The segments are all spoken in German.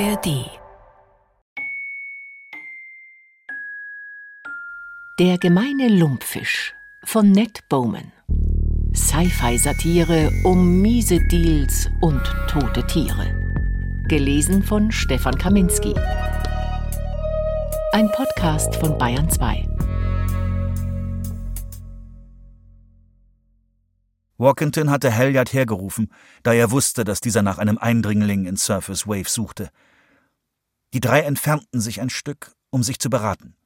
ARD Der gemeine Lumpfisch von Ned Bowman. Sci-Fi-Satire um miese Deals und tote Tiere. Gelesen von Stefan Kaminski. Ein Podcast von Bayern 2. Walkington hatte Halliard hergerufen, da er wusste, dass dieser nach einem Eindringling in Surface Wave suchte. Die drei entfernten sich ein Stück, um sich zu beraten.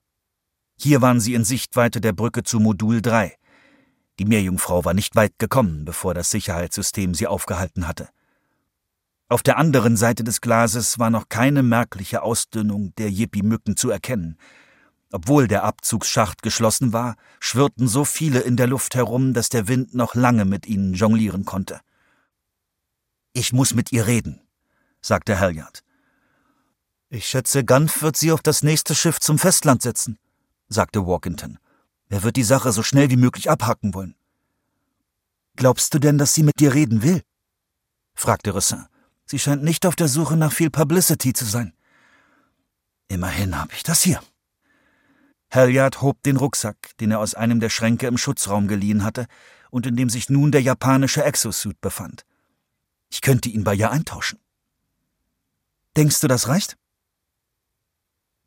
Hier waren sie in Sichtweite der Brücke zu Modul 3. Die Meerjungfrau war nicht weit gekommen, bevor das Sicherheitssystem sie aufgehalten hatte. Auf der anderen Seite des Glases war noch keine merkliche Ausdünnung der Yippie-Mücken zu erkennen, obwohl der Abzugsschacht geschlossen war, schwirrten so viele in der Luft herum, dass der Wind noch lange mit ihnen jonglieren konnte. Ich muss mit ihr reden, sagte Halliard. Ich schätze, Gunf wird sie auf das nächste Schiff zum Festland setzen, sagte Walkington. Er wird die Sache so schnell wie möglich abhacken wollen. Glaubst du denn, dass sie mit dir reden will? fragte Ressin. Sie scheint nicht auf der Suche nach viel Publicity zu sein. Immerhin habe ich das hier. Halliard hob den Rucksack, den er aus einem der Schränke im Schutzraum geliehen hatte und in dem sich nun der japanische Exosuit befand. Ich könnte ihn bei ihr eintauschen. Denkst du, das reicht?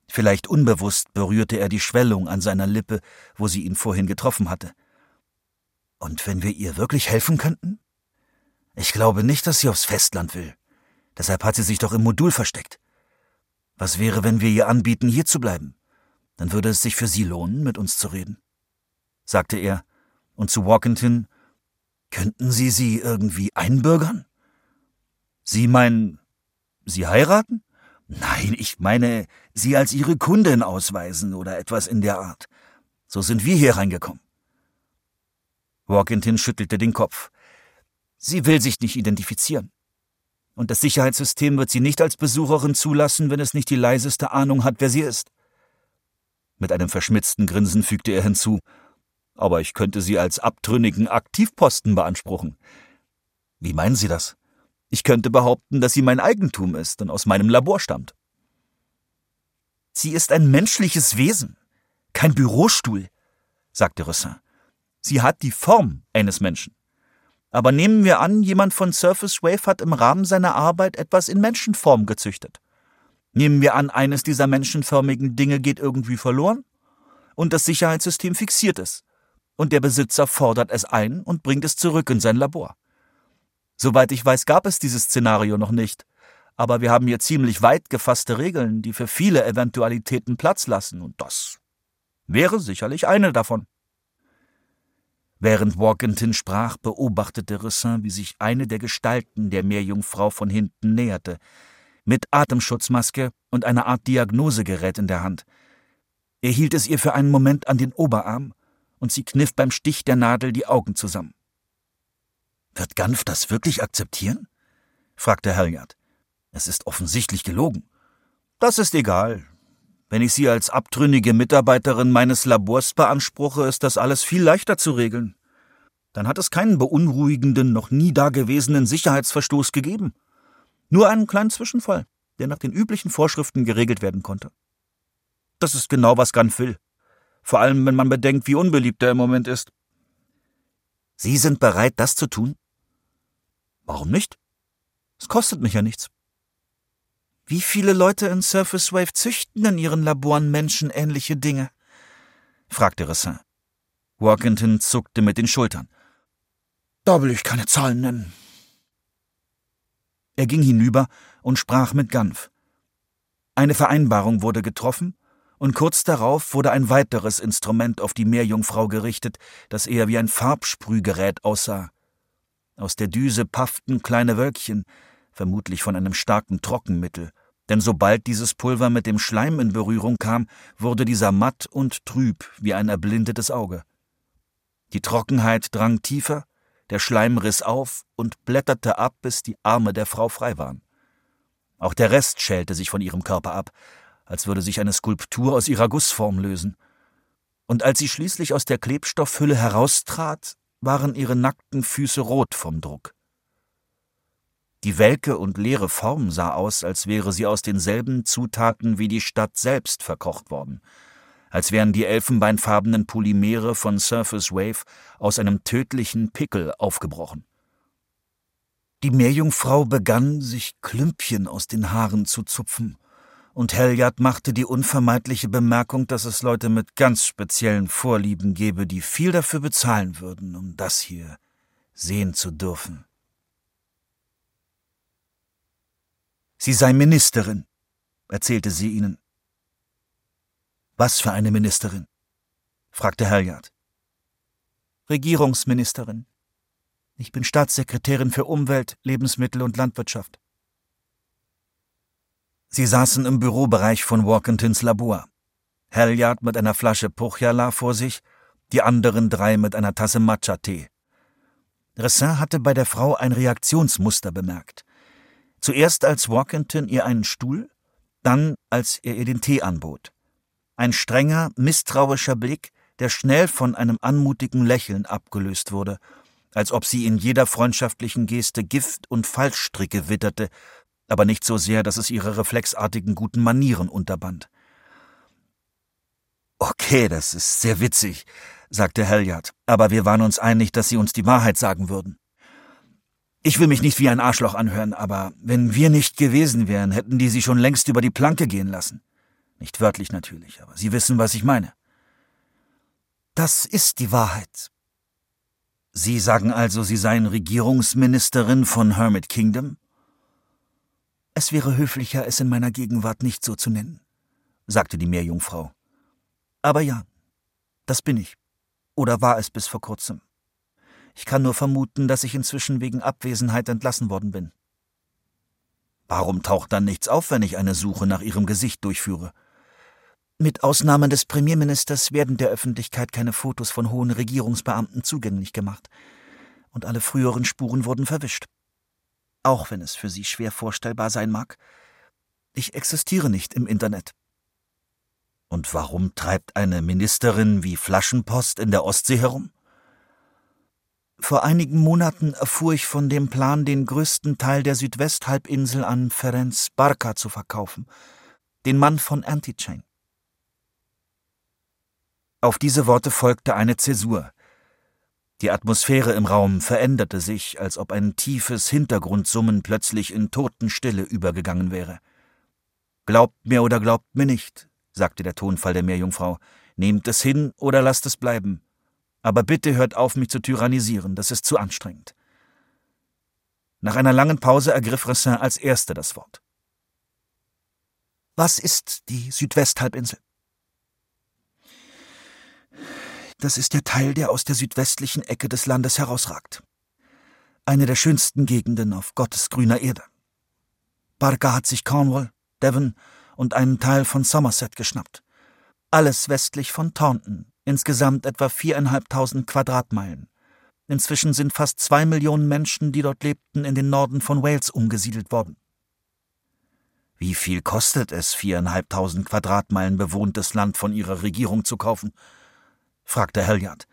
Vielleicht unbewusst berührte er die Schwellung an seiner Lippe, wo sie ihn vorhin getroffen hatte. Und wenn wir ihr wirklich helfen könnten? Ich glaube nicht, dass sie aufs Festland will. Deshalb hat sie sich doch im Modul versteckt. Was wäre, wenn wir ihr anbieten, hier zu bleiben? Dann würde es sich für Sie lohnen, mit uns zu reden, sagte er, und zu Walkington, könnten Sie sie irgendwie einbürgern? Sie meinen, Sie heiraten? Nein, ich meine, Sie als Ihre Kundin ausweisen oder etwas in der Art. So sind wir hier reingekommen. Walkington schüttelte den Kopf. Sie will sich nicht identifizieren. Und das Sicherheitssystem wird sie nicht als Besucherin zulassen, wenn es nicht die leiseste Ahnung hat, wer sie ist. Mit einem verschmitzten Grinsen fügte er hinzu, aber ich könnte Sie als abtrünnigen Aktivposten beanspruchen. Wie meinen Sie das? Ich könnte behaupten, dass sie mein Eigentum ist und aus meinem Labor stammt. Sie ist ein menschliches Wesen, kein Bürostuhl, sagte Rossin. Sie hat die Form eines Menschen. Aber nehmen wir an, jemand von Surface Wave hat im Rahmen seiner Arbeit etwas in Menschenform gezüchtet. Nehmen wir an, eines dieser menschenförmigen Dinge geht irgendwie verloren und das Sicherheitssystem fixiert es. Und der Besitzer fordert es ein und bringt es zurück in sein Labor. Soweit ich weiß, gab es dieses Szenario noch nicht. Aber wir haben hier ziemlich weit gefasste Regeln, die für viele Eventualitäten Platz lassen, und das wäre sicherlich eine davon. Während Walkington sprach, beobachtete Ressin, wie sich eine der Gestalten der Meerjungfrau von hinten näherte, mit Atemschutzmaske und einer Art Diagnosegerät in der Hand. Er hielt es ihr für einen Moment an den Oberarm und sie kniff beim Stich der Nadel die Augen zusammen. Wird Ganf das wirklich akzeptieren? fragte Halliard. Es ist offensichtlich gelogen. Das ist egal. Wenn ich Sie als abtrünnige Mitarbeiterin meines Labors beanspruche, ist das alles viel leichter zu regeln. Dann hat es keinen beunruhigenden, noch nie dagewesenen Sicherheitsverstoß gegeben. Nur einen kleinen Zwischenfall, der nach den üblichen Vorschriften geregelt werden konnte. Das ist genau, was Gunn will. Vor allem, wenn man bedenkt, wie unbeliebt er im Moment ist. Sie sind bereit, das zu tun? Warum nicht? Es kostet mich ja nichts. Wie viele Leute in Surface Wave züchten in ihren Laboren menschenähnliche Dinge? fragte Ressin. Walkington zuckte mit den Schultern. Da will ich keine Zahlen nennen. Er ging hinüber und sprach mit Ganf. Eine Vereinbarung wurde getroffen, und kurz darauf wurde ein weiteres Instrument auf die Meerjungfrau gerichtet, das eher wie ein Farbsprühgerät aussah. Aus der Düse pafften kleine Wölkchen, vermutlich von einem starken Trockenmittel, denn sobald dieses Pulver mit dem Schleim in Berührung kam, wurde dieser matt und trüb wie ein erblindetes Auge. Die Trockenheit drang tiefer, der Schleim riss auf und blätterte ab, bis die Arme der Frau frei waren. Auch der Rest schälte sich von ihrem Körper ab, als würde sich eine Skulptur aus ihrer Gussform lösen. Und als sie schließlich aus der Klebstoffhülle heraustrat, waren ihre nackten Füße rot vom Druck. Die welke und leere Form sah aus, als wäre sie aus denselben Zutaten wie die Stadt selbst verkocht worden, als wären die elfenbeinfarbenen Polymere von Surface Wave aus einem tödlichen Pickel aufgebrochen. Die Meerjungfrau begann, sich Klümpchen aus den Haaren zu zupfen, und Helyard machte die unvermeidliche Bemerkung, dass es Leute mit ganz speziellen Vorlieben gebe, die viel dafür bezahlen würden, um das hier sehen zu dürfen. Sie sei Ministerin, erzählte sie ihnen. Was für eine Ministerin? fragte Halliard. Regierungsministerin. Ich bin Staatssekretärin für Umwelt, Lebensmittel und Landwirtschaft. Sie saßen im Bürobereich von Walkentons Labor. Halliard mit einer Flasche Puchyala vor sich, die anderen drei mit einer Tasse Matcha-Tee. Ressin hatte bei der Frau ein Reaktionsmuster bemerkt. Zuerst als Walkington ihr einen Stuhl, dann als er ihr den Tee anbot. Ein strenger, misstrauischer Blick, der schnell von einem anmutigen Lächeln abgelöst wurde, als ob sie in jeder freundschaftlichen Geste Gift und Falschstricke witterte, aber nicht so sehr, dass es ihre reflexartigen guten Manieren unterband. Okay, das ist sehr witzig, sagte Halliard, aber wir waren uns einig, dass Sie uns die Wahrheit sagen würden. Ich will mich nicht wie ein Arschloch anhören, aber wenn wir nicht gewesen wären, hätten die sie schon längst über die Planke gehen lassen. Nicht wörtlich natürlich, aber Sie wissen, was ich meine. Das ist die Wahrheit. Sie sagen also, Sie seien Regierungsministerin von Hermit Kingdom? Es wäre höflicher, es in meiner Gegenwart nicht so zu nennen, sagte die Meerjungfrau. Aber ja, das bin ich. Oder war es bis vor kurzem. Ich kann nur vermuten, dass ich inzwischen wegen Abwesenheit entlassen worden bin. Warum taucht dann nichts auf, wenn ich eine Suche nach Ihrem Gesicht durchführe? Mit Ausnahme des Premierministers werden der Öffentlichkeit keine Fotos von hohen Regierungsbeamten zugänglich gemacht. Und alle früheren Spuren wurden verwischt. Auch wenn es für Sie schwer vorstellbar sein mag. Ich existiere nicht im Internet. Und warum treibt eine Ministerin wie Flaschenpost in der Ostsee herum? Vor einigen Monaten erfuhr ich von dem Plan, den größten Teil der Südwesthalbinsel an Ferenc Barka zu verkaufen, den Mann von Antichain. Auf diese Worte folgte eine Zäsur. Die Atmosphäre im Raum veränderte sich, als ob ein tiefes Hintergrundsummen plötzlich in Totenstille übergegangen wäre. Glaubt mir oder glaubt mir nicht, sagte der Tonfall der Meerjungfrau. Nehmt es hin oder lasst es bleiben. Aber bitte hört auf, mich zu tyrannisieren, das ist zu anstrengend. Nach einer langen Pause ergriff Ressin als Erster das Wort. Was ist die Südwesthalbinsel? Das ist der Teil, der aus der südwestlichen Ecke des Landes herausragt. Eine der schönsten Gegenden auf Gottes grüner Erde. Barca hat sich Cornwall, Devon und einen Teil von Somerset geschnappt. Alles westlich von Taunton, insgesamt etwa viereinhalbtausend Quadratmeilen. Inzwischen sind fast zwei Millionen Menschen, die dort lebten, in den Norden von Wales umgesiedelt worden. Wie viel kostet es, viereinhalbtausend Quadratmeilen bewohntes Land von ihrer Regierung zu kaufen? Fragte Halliard.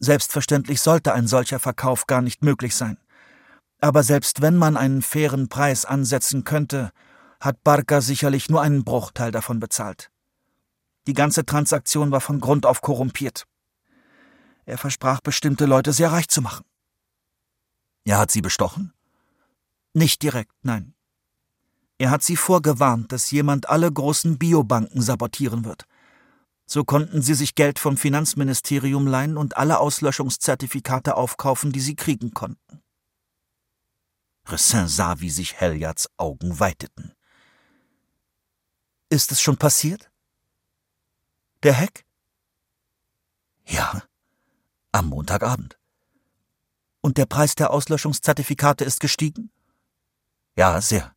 Selbstverständlich sollte ein solcher Verkauf gar nicht möglich sein. Aber selbst wenn man einen fairen Preis ansetzen könnte, hat Barker sicherlich nur einen Bruchteil davon bezahlt. Die ganze Transaktion war von Grund auf korrumpiert. Er versprach bestimmte Leute sehr reich zu machen. Er hat sie bestochen? Nicht direkt, nein. Er hat sie vorgewarnt, dass jemand alle großen Biobanken sabotieren wird. So konnten sie sich Geld vom Finanzministerium leihen und alle Auslöschungszertifikate aufkaufen, die sie kriegen konnten. Ressin sah, wie sich Helliards Augen weiteten. Ist es schon passiert? Der Heck? Ja, am Montagabend. Und der Preis der Auslöschungszertifikate ist gestiegen? Ja, sehr.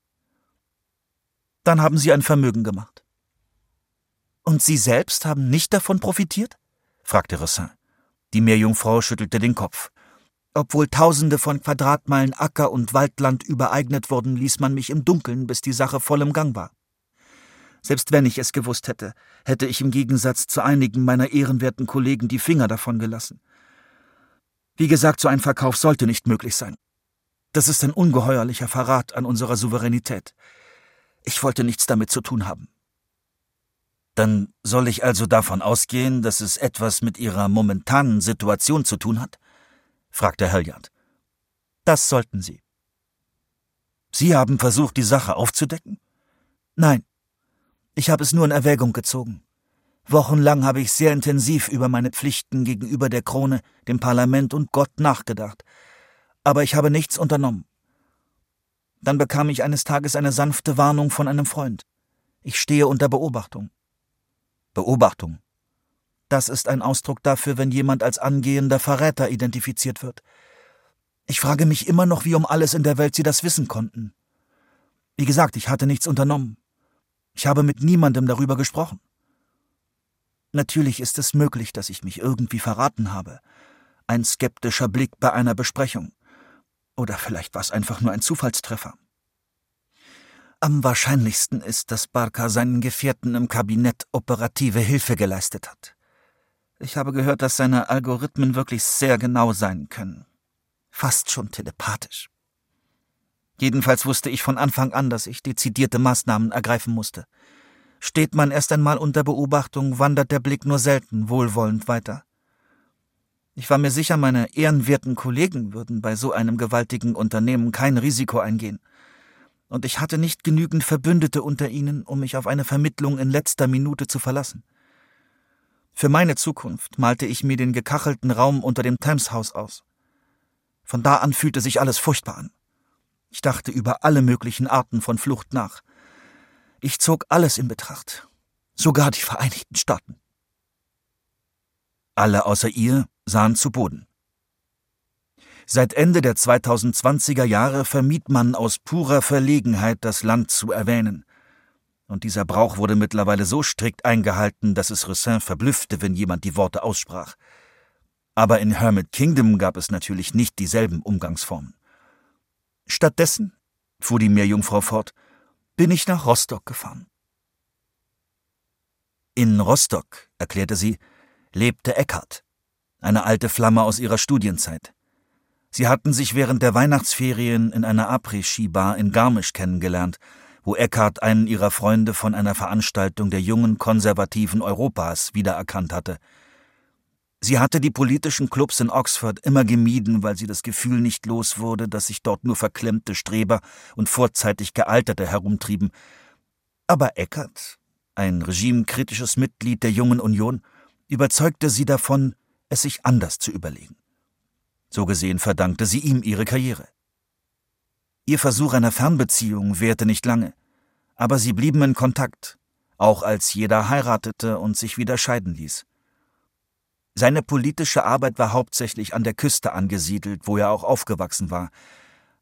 Dann haben Sie ein Vermögen gemacht. Und Sie selbst haben nicht davon profitiert? fragte Ressin. Die Meerjungfrau schüttelte den Kopf. Obwohl Tausende von Quadratmeilen Acker und Waldland übereignet wurden, ließ man mich im Dunkeln, bis die Sache voll im Gang war. Selbst wenn ich es gewusst hätte, hätte ich im Gegensatz zu einigen meiner ehrenwerten Kollegen die Finger davon gelassen. Wie gesagt, so ein Verkauf sollte nicht möglich sein. Das ist ein ungeheuerlicher Verrat an unserer Souveränität. Ich wollte nichts damit zu tun haben. Dann soll ich also davon ausgehen, dass es etwas mit Ihrer momentanen Situation zu tun hat? fragte Halliard. Das sollten Sie. Sie haben versucht, die Sache aufzudecken? Nein. Ich habe es nur in Erwägung gezogen. Wochenlang habe ich sehr intensiv über meine Pflichten gegenüber der Krone, dem Parlament und Gott nachgedacht. Aber ich habe nichts unternommen. Dann bekam ich eines Tages eine sanfte Warnung von einem Freund. Ich stehe unter Beobachtung. Beobachtung. Das ist ein Ausdruck dafür, wenn jemand als angehender Verräter identifiziert wird. Ich frage mich immer noch, wie um alles in der Welt Sie das wissen konnten. Wie gesagt, ich hatte nichts unternommen. Ich habe mit niemandem darüber gesprochen. Natürlich ist es möglich, dass ich mich irgendwie verraten habe. Ein skeptischer Blick bei einer Besprechung. Oder vielleicht war es einfach nur ein Zufallstreffer. Am wahrscheinlichsten ist, dass Barker seinen Gefährten im Kabinett operative Hilfe geleistet hat. Ich habe gehört, dass seine Algorithmen wirklich sehr genau sein können. Fast schon telepathisch. Jedenfalls wusste ich von Anfang an, dass ich dezidierte Maßnahmen ergreifen musste. Steht man erst einmal unter Beobachtung, wandert der Blick nur selten wohlwollend weiter. Ich war mir sicher, meine ehrenwerten Kollegen würden bei so einem gewaltigen Unternehmen kein Risiko eingehen. Und ich hatte nicht genügend Verbündete unter ihnen, um mich auf eine Vermittlung in letzter Minute zu verlassen. Für meine Zukunft malte ich mir den gekachelten Raum unter dem Thames aus. Von da an fühlte sich alles furchtbar an. Ich dachte über alle möglichen Arten von Flucht nach. Ich zog alles in Betracht, sogar die Vereinigten Staaten. Alle außer ihr sahen zu Boden. Seit Ende der 2020er Jahre vermied man aus purer Verlegenheit, das Land zu erwähnen. Und dieser Brauch wurde mittlerweile so strikt eingehalten, dass es Roussin verblüffte, wenn jemand die Worte aussprach. Aber in Hermit Kingdom gab es natürlich nicht dieselben Umgangsformen. Stattdessen, fuhr die Meerjungfrau fort, bin ich nach Rostock gefahren. In Rostock, erklärte sie, lebte Eckhart, eine alte Flamme aus ihrer Studienzeit. Sie hatten sich während der Weihnachtsferien in einer Après-Ski-Bar in Garmisch kennengelernt, wo Eckhart einen ihrer Freunde von einer Veranstaltung der jungen Konservativen Europas wiedererkannt hatte. Sie hatte die politischen Clubs in Oxford immer gemieden, weil sie das Gefühl nicht los wurde, dass sich dort nur verklemmte Streber und vorzeitig Gealterte herumtrieben. Aber Eckert, ein regimekritisches Mitglied der Jungen Union, überzeugte sie davon, es sich anders zu überlegen. So gesehen verdankte sie ihm ihre Karriere. Ihr Versuch einer Fernbeziehung währte nicht lange, aber sie blieben in Kontakt, auch als jeder heiratete und sich wieder scheiden ließ. Seine politische Arbeit war hauptsächlich an der Küste angesiedelt, wo er auch aufgewachsen war.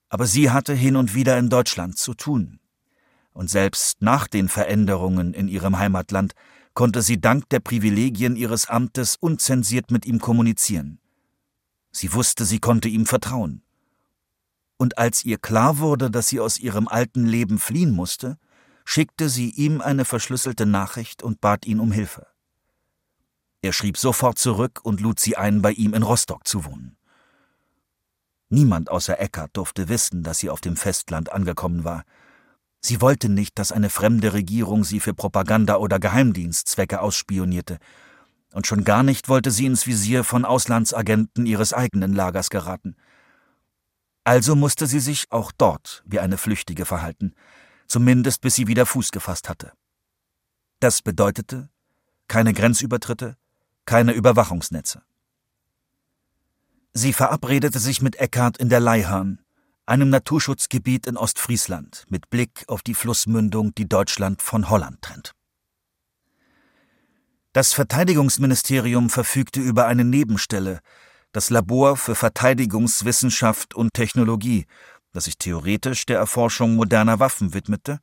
Aber sie hatte hin und wieder in Deutschland zu tun. Und selbst nach den Veränderungen in ihrem Heimatland konnte sie dank der Privilegien ihres Amtes unzensiert mit ihm kommunizieren. Sie wusste, sie konnte ihm vertrauen. Und als ihr klar wurde, dass sie aus ihrem alten Leben fliehen musste, schickte sie ihm eine verschlüsselte Nachricht und bat ihn um Hilfe. Er schrieb sofort zurück und lud sie ein, bei ihm in Rostock zu wohnen. Niemand außer Eckart durfte wissen, dass sie auf dem Festland angekommen war. Sie wollte nicht, dass eine fremde Regierung sie für Propaganda oder Geheimdienstzwecke ausspionierte, und schon gar nicht wollte sie ins Visier von Auslandsagenten ihres eigenen Lagers geraten. Also musste sie sich auch dort wie eine Flüchtige verhalten, zumindest bis sie wieder Fuß gefasst hatte. Das bedeutete keine Grenzübertritte, keine Überwachungsnetze. Sie verabredete sich mit Eckhart in der Leihhahn, einem Naturschutzgebiet in Ostfriesland, mit Blick auf die Flussmündung, die Deutschland von Holland trennt. Das Verteidigungsministerium verfügte über eine Nebenstelle, das Labor für Verteidigungswissenschaft und Technologie, das sich theoretisch der Erforschung moderner Waffen widmete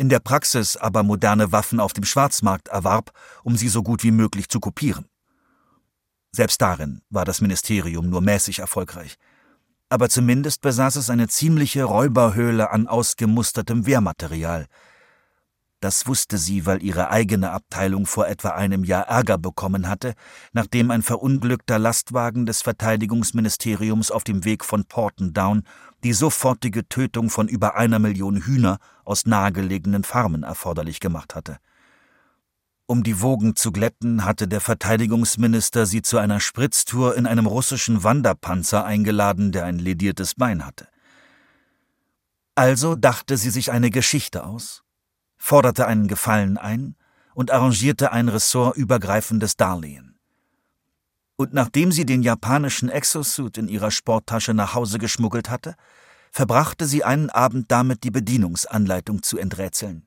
in der Praxis aber moderne Waffen auf dem Schwarzmarkt erwarb, um sie so gut wie möglich zu kopieren. Selbst darin war das Ministerium nur mäßig erfolgreich. Aber zumindest besaß es eine ziemliche Räuberhöhle an ausgemustertem Wehrmaterial. Das wusste sie, weil ihre eigene Abteilung vor etwa einem Jahr Ärger bekommen hatte, nachdem ein verunglückter Lastwagen des Verteidigungsministeriums auf dem Weg von Portendown die sofortige Tötung von über einer Million Hühner aus nahegelegenen Farmen erforderlich gemacht hatte. Um die Wogen zu glätten, hatte der Verteidigungsminister sie zu einer Spritztour in einem russischen Wanderpanzer eingeladen, der ein lediertes Bein hatte. Also dachte sie sich eine Geschichte aus, forderte einen Gefallen ein und arrangierte ein ressortübergreifendes Darlehen. Und nachdem sie den japanischen Exosuit in ihrer Sporttasche nach Hause geschmuggelt hatte, verbrachte sie einen Abend damit, die Bedienungsanleitung zu enträtseln.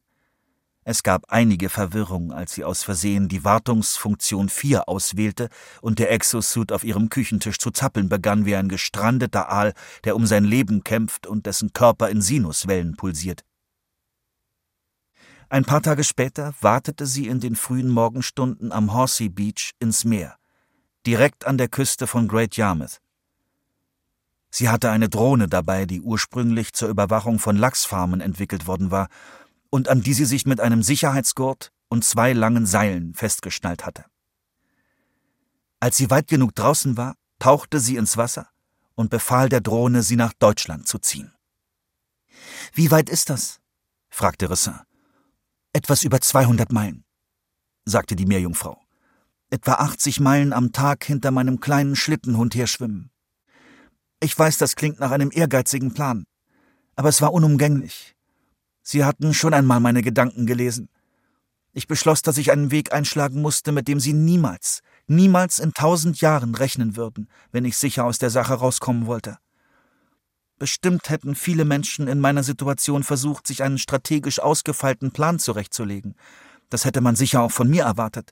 Es gab einige Verwirrung, als sie aus Versehen die Wartungsfunktion 4 auswählte und der Exosuit auf ihrem Küchentisch zu zappeln begann wie ein gestrandeter Aal, der um sein Leben kämpft und dessen Körper in Sinuswellen pulsiert. Ein paar Tage später wartete sie in den frühen Morgenstunden am Horsey Beach ins Meer, direkt an der Küste von Great Yarmouth. Sie hatte eine Drohne dabei, die ursprünglich zur Überwachung von Lachsfarmen entwickelt worden war und an die sie sich mit einem Sicherheitsgurt und zwei langen Seilen festgeschnallt hatte. Als sie weit genug draußen war, tauchte sie ins Wasser und befahl der Drohne, sie nach Deutschland zu ziehen. Wie weit ist das? fragte Rissin. Etwas über 200 Meilen, sagte die Meerjungfrau. Etwa 80 Meilen am Tag hinter meinem kleinen Schlittenhund herschwimmen. Ich weiß, das klingt nach einem ehrgeizigen Plan, aber es war unumgänglich. Sie hatten schon einmal meine Gedanken gelesen. Ich beschloss, dass ich einen Weg einschlagen musste, mit dem Sie niemals, niemals in tausend Jahren rechnen würden, wenn ich sicher aus der Sache rauskommen wollte. Bestimmt hätten viele Menschen in meiner Situation versucht, sich einen strategisch ausgefeilten Plan zurechtzulegen. Das hätte man sicher auch von mir erwartet.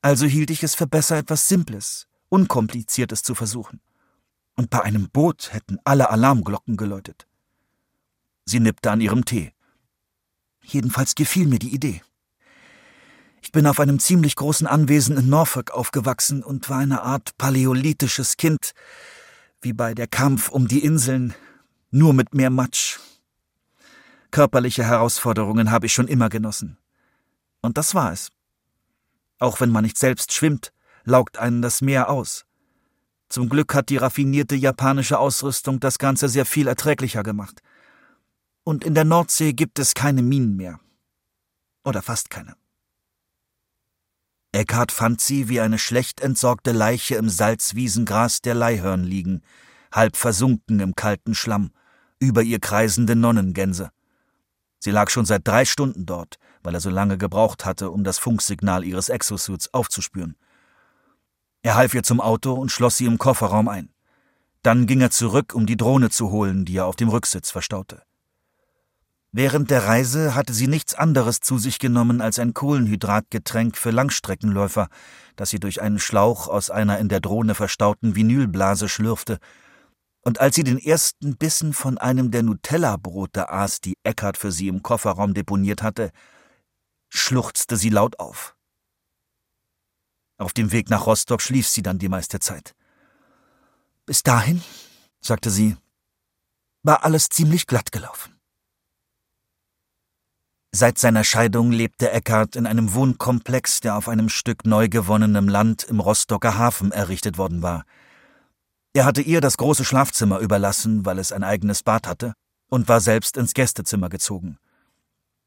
Also hielt ich es für besser, etwas Simples, Unkompliziertes zu versuchen. Und bei einem Boot hätten alle Alarmglocken geläutet. Sie nippte an ihrem Tee. Jedenfalls gefiel mir die Idee. Ich bin auf einem ziemlich großen Anwesen in Norfolk aufgewachsen und war eine Art paläolithisches Kind, wie bei der Kampf um die Inseln, nur mit mehr Matsch. Körperliche Herausforderungen habe ich schon immer genossen. Und das war es. Auch wenn man nicht selbst schwimmt, laugt einen das Meer aus. Zum Glück hat die raffinierte japanische Ausrüstung das Ganze sehr viel erträglicher gemacht und in der Nordsee gibt es keine Minen mehr. Oder fast keine. Eckhard fand sie wie eine schlecht entsorgte Leiche im Salzwiesengras der Leihhörn liegen, halb versunken im kalten Schlamm, über ihr kreisende Nonnengänse. Sie lag schon seit drei Stunden dort, weil er so lange gebraucht hatte, um das Funksignal ihres Exosuits aufzuspüren. Er half ihr zum Auto und schloss sie im Kofferraum ein. Dann ging er zurück, um die Drohne zu holen, die er auf dem Rücksitz verstaute. Während der Reise hatte sie nichts anderes zu sich genommen als ein Kohlenhydratgetränk für Langstreckenläufer, das sie durch einen Schlauch aus einer in der Drohne verstauten Vinylblase schlürfte. Und als sie den ersten Bissen von einem der Nutella-Brote aß, die Eckart für sie im Kofferraum deponiert hatte, schluchzte sie laut auf. Auf dem Weg nach Rostock schlief sie dann die meiste Zeit. Bis dahin, sagte sie, war alles ziemlich glatt gelaufen. Seit seiner Scheidung lebte Eckhart in einem Wohnkomplex, der auf einem Stück neu gewonnenem Land im Rostocker Hafen errichtet worden war. Er hatte ihr das große Schlafzimmer überlassen, weil es ein eigenes Bad hatte, und war selbst ins Gästezimmer gezogen.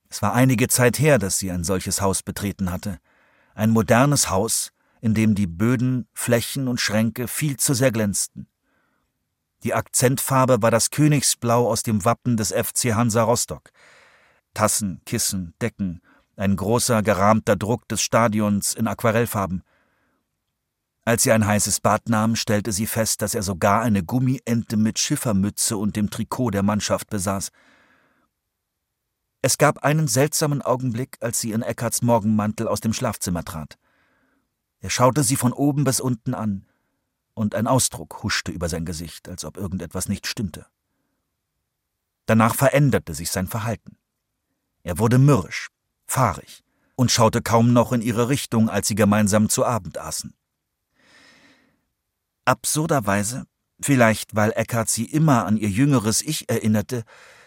Es war einige Zeit her, dass sie ein solches Haus betreten hatte. Ein modernes Haus, in dem die Böden, Flächen und Schränke viel zu sehr glänzten. Die Akzentfarbe war das Königsblau aus dem Wappen des FC Hansa Rostock – Tassen, Kissen, Decken, ein großer, gerahmter Druck des Stadions in Aquarellfarben. Als sie ein heißes Bad nahm, stellte sie fest, dass er sogar eine Gummiente mit Schiffermütze und dem Trikot der Mannschaft besaß. Es gab einen seltsamen Augenblick, als sie in Eckarts Morgenmantel aus dem Schlafzimmer trat. Er schaute sie von oben bis unten an, und ein Ausdruck huschte über sein Gesicht, als ob irgendetwas nicht stimmte. Danach veränderte sich sein Verhalten. Er wurde mürrisch, fahrig und schaute kaum noch in ihre Richtung, als sie gemeinsam zu Abend aßen. Absurderweise, vielleicht weil Eckhart sie immer an ihr jüngeres Ich erinnerte,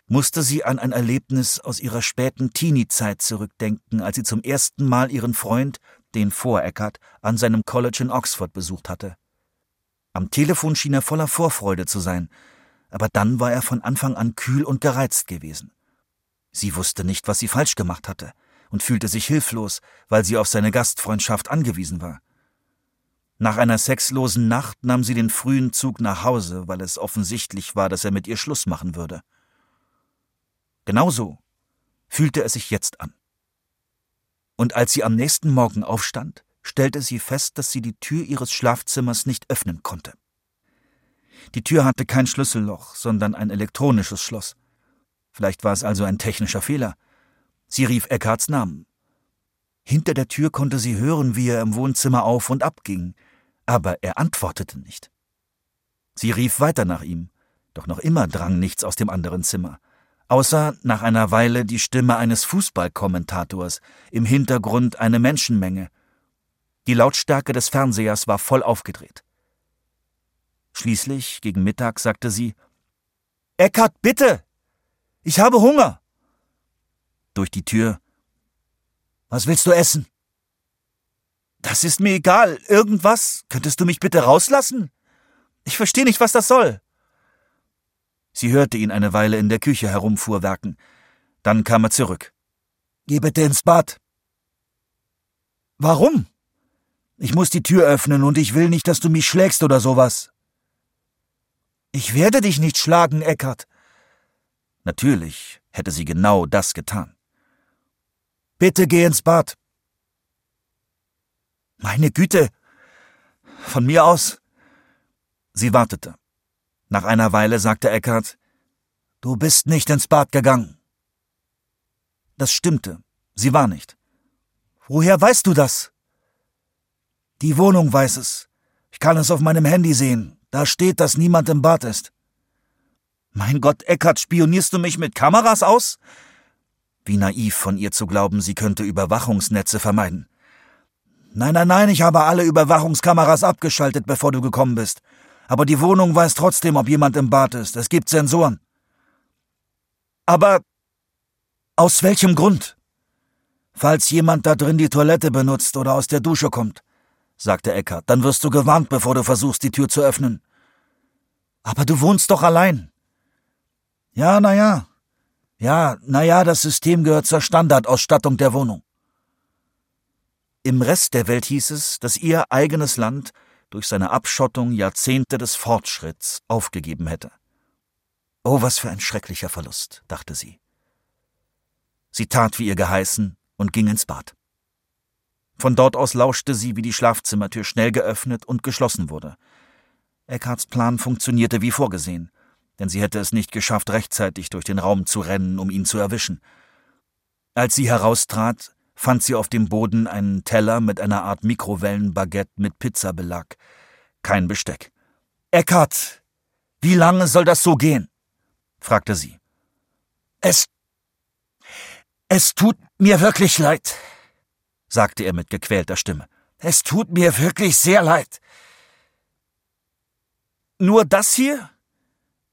musste sie an ein Erlebnis aus ihrer späten Teenie-Zeit zurückdenken, als sie zum ersten Mal ihren Freund, den vor Eckhart, an seinem College in Oxford besucht hatte. Am Telefon schien er voller Vorfreude zu sein, aber dann war er von Anfang an kühl und gereizt gewesen. Sie wusste nicht, was sie falsch gemacht hatte und fühlte sich hilflos, weil sie auf seine Gastfreundschaft angewiesen war. Nach einer sexlosen Nacht nahm sie den frühen Zug nach Hause, weil es offensichtlich war, dass er mit ihr Schluss machen würde. Genauso fühlte es sich jetzt an. Und als sie am nächsten Morgen aufstand, stellte sie fest, dass sie die Tür ihres Schlafzimmers nicht öffnen konnte. Die Tür hatte kein Schlüsselloch, sondern ein elektronisches Schloss. Vielleicht war es also ein technischer Fehler. Sie rief Eckharts Namen. Hinter der Tür konnte sie hören, wie er im Wohnzimmer auf und ab ging, aber er antwortete nicht. Sie rief weiter nach ihm, doch noch immer drang nichts aus dem anderen Zimmer, außer nach einer Weile die Stimme eines Fußballkommentators, im Hintergrund eine Menschenmenge. Die Lautstärke des Fernsehers war voll aufgedreht. Schließlich, gegen Mittag, sagte sie Eckart, bitte. Ich habe Hunger. Durch die Tür Was willst du essen? Das ist mir egal. Irgendwas. Könntest du mich bitte rauslassen? Ich verstehe nicht, was das soll. Sie hörte ihn eine Weile in der Küche herumfuhrwerken. Dann kam er zurück. Geh bitte ins Bad. Warum? Ich muss die Tür öffnen und ich will nicht, dass du mich schlägst oder sowas. Ich werde dich nicht schlagen, Eckart. Natürlich hätte sie genau das getan. Bitte geh ins Bad. Meine Güte. Von mir aus. Sie wartete. Nach einer Weile sagte Eckart, Du bist nicht ins Bad gegangen. Das stimmte. Sie war nicht. Woher weißt du das? Die Wohnung weiß es. Ich kann es auf meinem Handy sehen. Da steht, dass niemand im Bad ist. Mein Gott, Eckart, spionierst du mich mit Kameras aus? Wie naiv von ihr zu glauben, sie könnte Überwachungsnetze vermeiden. Nein, nein, nein, ich habe alle Überwachungskameras abgeschaltet, bevor du gekommen bist. Aber die Wohnung weiß trotzdem, ob jemand im Bad ist. Es gibt Sensoren. Aber aus welchem Grund? Falls jemand da drin die Toilette benutzt oder aus der Dusche kommt sagte Eckart, dann wirst du gewarnt, bevor du versuchst, die Tür zu öffnen. Aber du wohnst doch allein. Ja, na ja. Ja, na ja, das System gehört zur Standardausstattung der Wohnung. Im Rest der Welt hieß es, dass ihr eigenes Land durch seine Abschottung Jahrzehnte des Fortschritts aufgegeben hätte. Oh, was für ein schrecklicher Verlust, dachte sie. Sie tat, wie ihr geheißen, und ging ins Bad. Von dort aus lauschte sie, wie die Schlafzimmertür schnell geöffnet und geschlossen wurde. Eckharts Plan funktionierte wie vorgesehen, denn sie hätte es nicht geschafft, rechtzeitig durch den Raum zu rennen, um ihn zu erwischen. Als sie heraustrat, fand sie auf dem Boden einen Teller mit einer Art Mikrowellenbaguette mit Pizzabelag. Kein Besteck. Eckhart, wie lange soll das so gehen? fragte sie. Es. Es tut mir wirklich leid, sagte er mit gequälter Stimme. Es tut mir wirklich sehr leid. Nur das hier?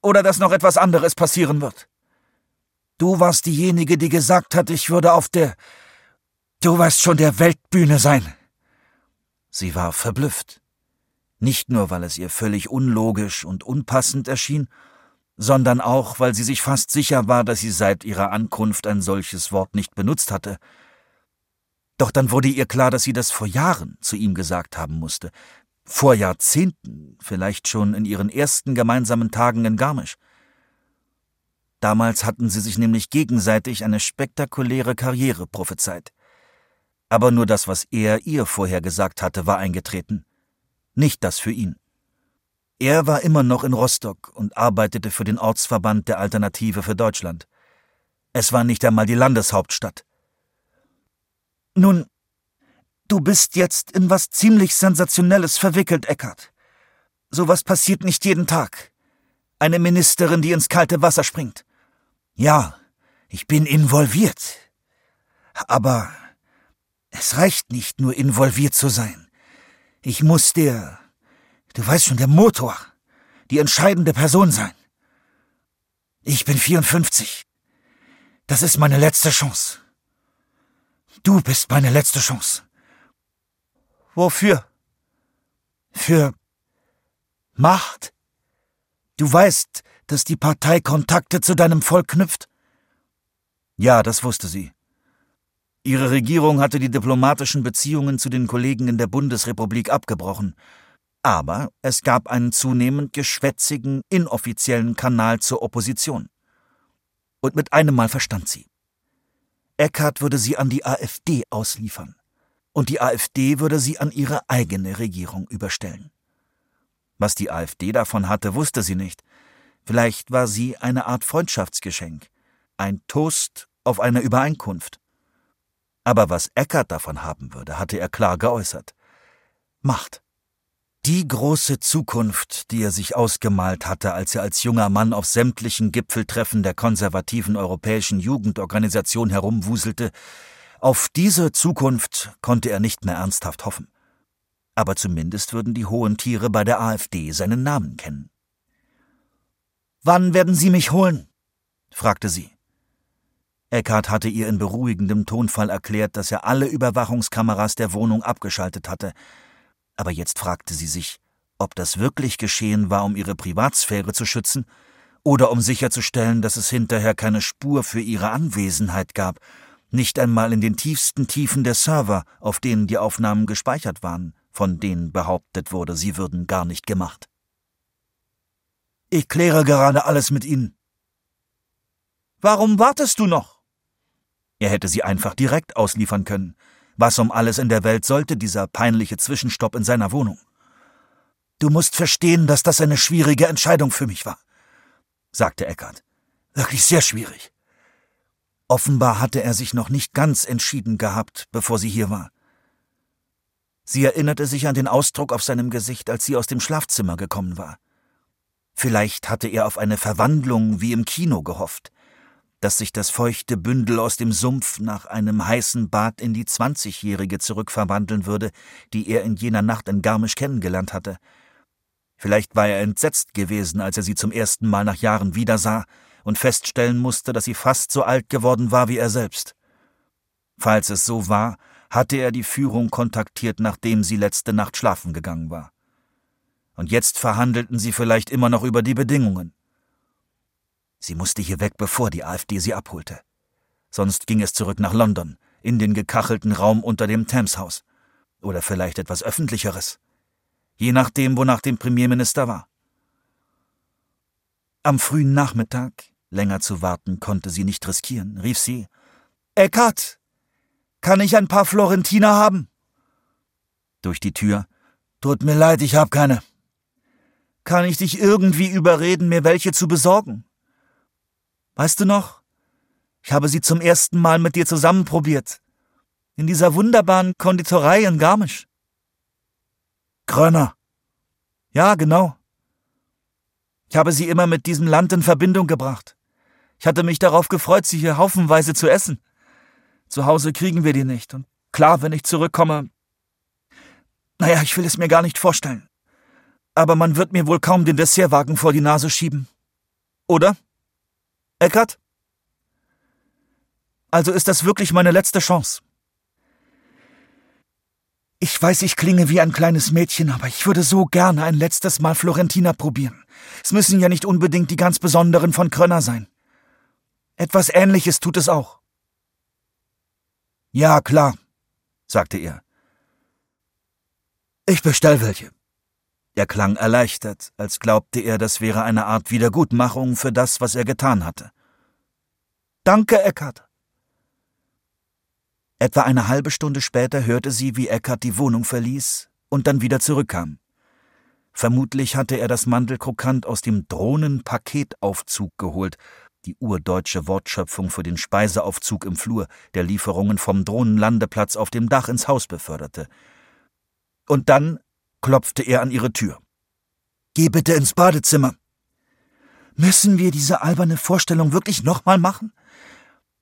Oder dass noch etwas anderes passieren wird? Du warst diejenige, die gesagt hat, ich würde auf der, du weißt schon, der Weltbühne sein. Sie war verblüfft. Nicht nur, weil es ihr völlig unlogisch und unpassend erschien, sondern auch, weil sie sich fast sicher war, dass sie seit ihrer Ankunft ein solches Wort nicht benutzt hatte, doch dann wurde ihr klar, dass sie das vor Jahren zu ihm gesagt haben musste. Vor Jahrzehnten, vielleicht schon in ihren ersten gemeinsamen Tagen in Garmisch. Damals hatten sie sich nämlich gegenseitig eine spektakuläre Karriere prophezeit. Aber nur das, was er ihr vorher gesagt hatte, war eingetreten. Nicht das für ihn. Er war immer noch in Rostock und arbeitete für den Ortsverband der Alternative für Deutschland. Es war nicht einmal die Landeshauptstadt. Nun, du bist jetzt in was ziemlich Sensationelles verwickelt, Eckart. Sowas passiert nicht jeden Tag. Eine Ministerin, die ins kalte Wasser springt. Ja, ich bin involviert. Aber es reicht nicht, nur involviert zu sein. Ich muss der, du weißt schon, der Motor, die entscheidende Person sein. Ich bin 54. Das ist meine letzte Chance. Du bist meine letzte Chance. Wofür? Für Macht. Du weißt, dass die Partei Kontakte zu deinem Volk knüpft? Ja, das wusste sie. Ihre Regierung hatte die diplomatischen Beziehungen zu den Kollegen in der Bundesrepublik abgebrochen. Aber es gab einen zunehmend geschwätzigen, inoffiziellen Kanal zur Opposition. Und mit einem Mal verstand sie. Eckhardt würde sie an die AfD ausliefern. Und die AfD würde sie an ihre eigene Regierung überstellen. Was die AfD davon hatte, wusste sie nicht. Vielleicht war sie eine Art Freundschaftsgeschenk, ein Toast auf eine Übereinkunft. Aber was Eckert davon haben würde, hatte er klar geäußert. Macht. Die große Zukunft, die er sich ausgemalt hatte, als er als junger Mann auf sämtlichen Gipfeltreffen der konservativen europäischen Jugendorganisation herumwuselte, auf diese Zukunft konnte er nicht mehr ernsthaft hoffen aber zumindest würden die hohen Tiere bei der AfD seinen Namen kennen. Wann werden Sie mich holen? fragte sie. Eckhart hatte ihr in beruhigendem Tonfall erklärt, dass er alle Überwachungskameras der Wohnung abgeschaltet hatte, aber jetzt fragte sie sich, ob das wirklich geschehen war, um ihre Privatsphäre zu schützen, oder um sicherzustellen, dass es hinterher keine Spur für ihre Anwesenheit gab, nicht einmal in den tiefsten Tiefen der Server, auf denen die Aufnahmen gespeichert waren von denen behauptet wurde, sie würden gar nicht gemacht. Ich kläre gerade alles mit Ihnen. Warum wartest du noch? Er hätte sie einfach direkt ausliefern können. Was um alles in der Welt sollte dieser peinliche Zwischenstopp in seiner Wohnung? Du musst verstehen, dass das eine schwierige Entscheidung für mich war, sagte Eckert. Wirklich sehr schwierig. Offenbar hatte er sich noch nicht ganz entschieden gehabt, bevor sie hier war. Sie erinnerte sich an den Ausdruck auf seinem Gesicht, als sie aus dem Schlafzimmer gekommen war. Vielleicht hatte er auf eine Verwandlung wie im Kino gehofft, dass sich das feuchte Bündel aus dem Sumpf nach einem heißen Bad in die Zwanzigjährige zurückverwandeln würde, die er in jener Nacht in Garmisch kennengelernt hatte. Vielleicht war er entsetzt gewesen, als er sie zum ersten Mal nach Jahren wiedersah und feststellen musste, dass sie fast so alt geworden war wie er selbst. Falls es so war, hatte er die Führung kontaktiert, nachdem sie letzte Nacht schlafen gegangen war. Und jetzt verhandelten sie vielleicht immer noch über die Bedingungen. Sie musste hier weg, bevor die AfD sie abholte. Sonst ging es zurück nach London, in den gekachelten Raum unter dem Thameshaus. Oder vielleicht etwas Öffentlicheres. Je nachdem, wonach dem Premierminister war. Am frühen Nachmittag, länger zu warten konnte sie nicht riskieren, rief sie Eckart, kann ich ein paar Florentiner haben? Durch die Tür. Tut mir leid, ich hab keine. Kann ich dich irgendwie überreden, mir welche zu besorgen? Weißt du noch? Ich habe sie zum ersten Mal mit dir zusammen probiert. In dieser wunderbaren Konditorei in Garmisch. Kröner. Ja, genau. Ich habe sie immer mit diesem Land in Verbindung gebracht. Ich hatte mich darauf gefreut, sie hier haufenweise zu essen. Zu Hause kriegen wir die nicht. Und klar, wenn ich zurückkomme. Naja, ich will es mir gar nicht vorstellen. Aber man wird mir wohl kaum den Dessertwagen vor die Nase schieben. Oder? Eckart? Also ist das wirklich meine letzte Chance. Ich weiß, ich klinge wie ein kleines Mädchen, aber ich würde so gerne ein letztes Mal Florentina probieren. Es müssen ja nicht unbedingt die ganz besonderen von Krönner sein. Etwas Ähnliches tut es auch. Ja, klar, sagte er. Ich bestell welche. Er klang erleichtert, als glaubte er, das wäre eine Art Wiedergutmachung für das, was er getan hatte. Danke, Eckart. Etwa eine halbe Stunde später hörte sie, wie Eckart die Wohnung verließ und dann wieder zurückkam. Vermutlich hatte er das Mandelkrokant aus dem Drohnenpaketaufzug geholt die urdeutsche Wortschöpfung für den Speiseaufzug im Flur, der Lieferungen vom Drohnenlandeplatz auf dem Dach ins Haus beförderte. Und dann klopfte er an ihre Tür. Geh bitte ins Badezimmer. Müssen wir diese alberne Vorstellung wirklich nochmal machen?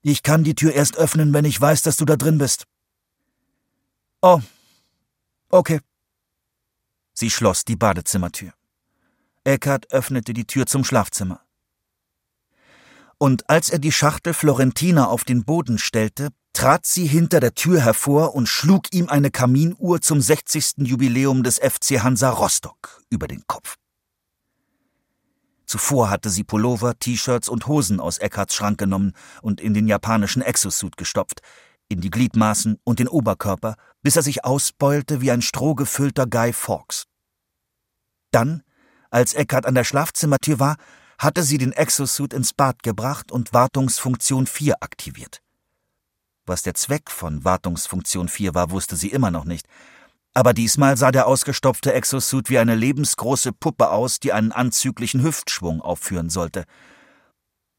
Ich kann die Tür erst öffnen, wenn ich weiß, dass du da drin bist. Oh, okay. Sie schloss die Badezimmertür. Eckart öffnete die Tür zum Schlafzimmer und als er die Schachtel Florentina auf den Boden stellte, trat sie hinter der Tür hervor und schlug ihm eine Kaminuhr zum 60. Jubiläum des FC Hansa Rostock über den Kopf. Zuvor hatte sie Pullover, T-Shirts und Hosen aus Eckharts Schrank genommen und in den japanischen Exosuit gestopft, in die Gliedmaßen und den Oberkörper, bis er sich ausbeulte wie ein strohgefüllter Guy Fawkes. Dann, als Eckhart an der Schlafzimmertür war, hatte sie den Exosuit ins Bad gebracht und Wartungsfunktion 4 aktiviert. Was der Zweck von Wartungsfunktion 4 war, wusste sie immer noch nicht, aber diesmal sah der ausgestopfte Exosuit wie eine lebensgroße Puppe aus, die einen anzüglichen Hüftschwung aufführen sollte.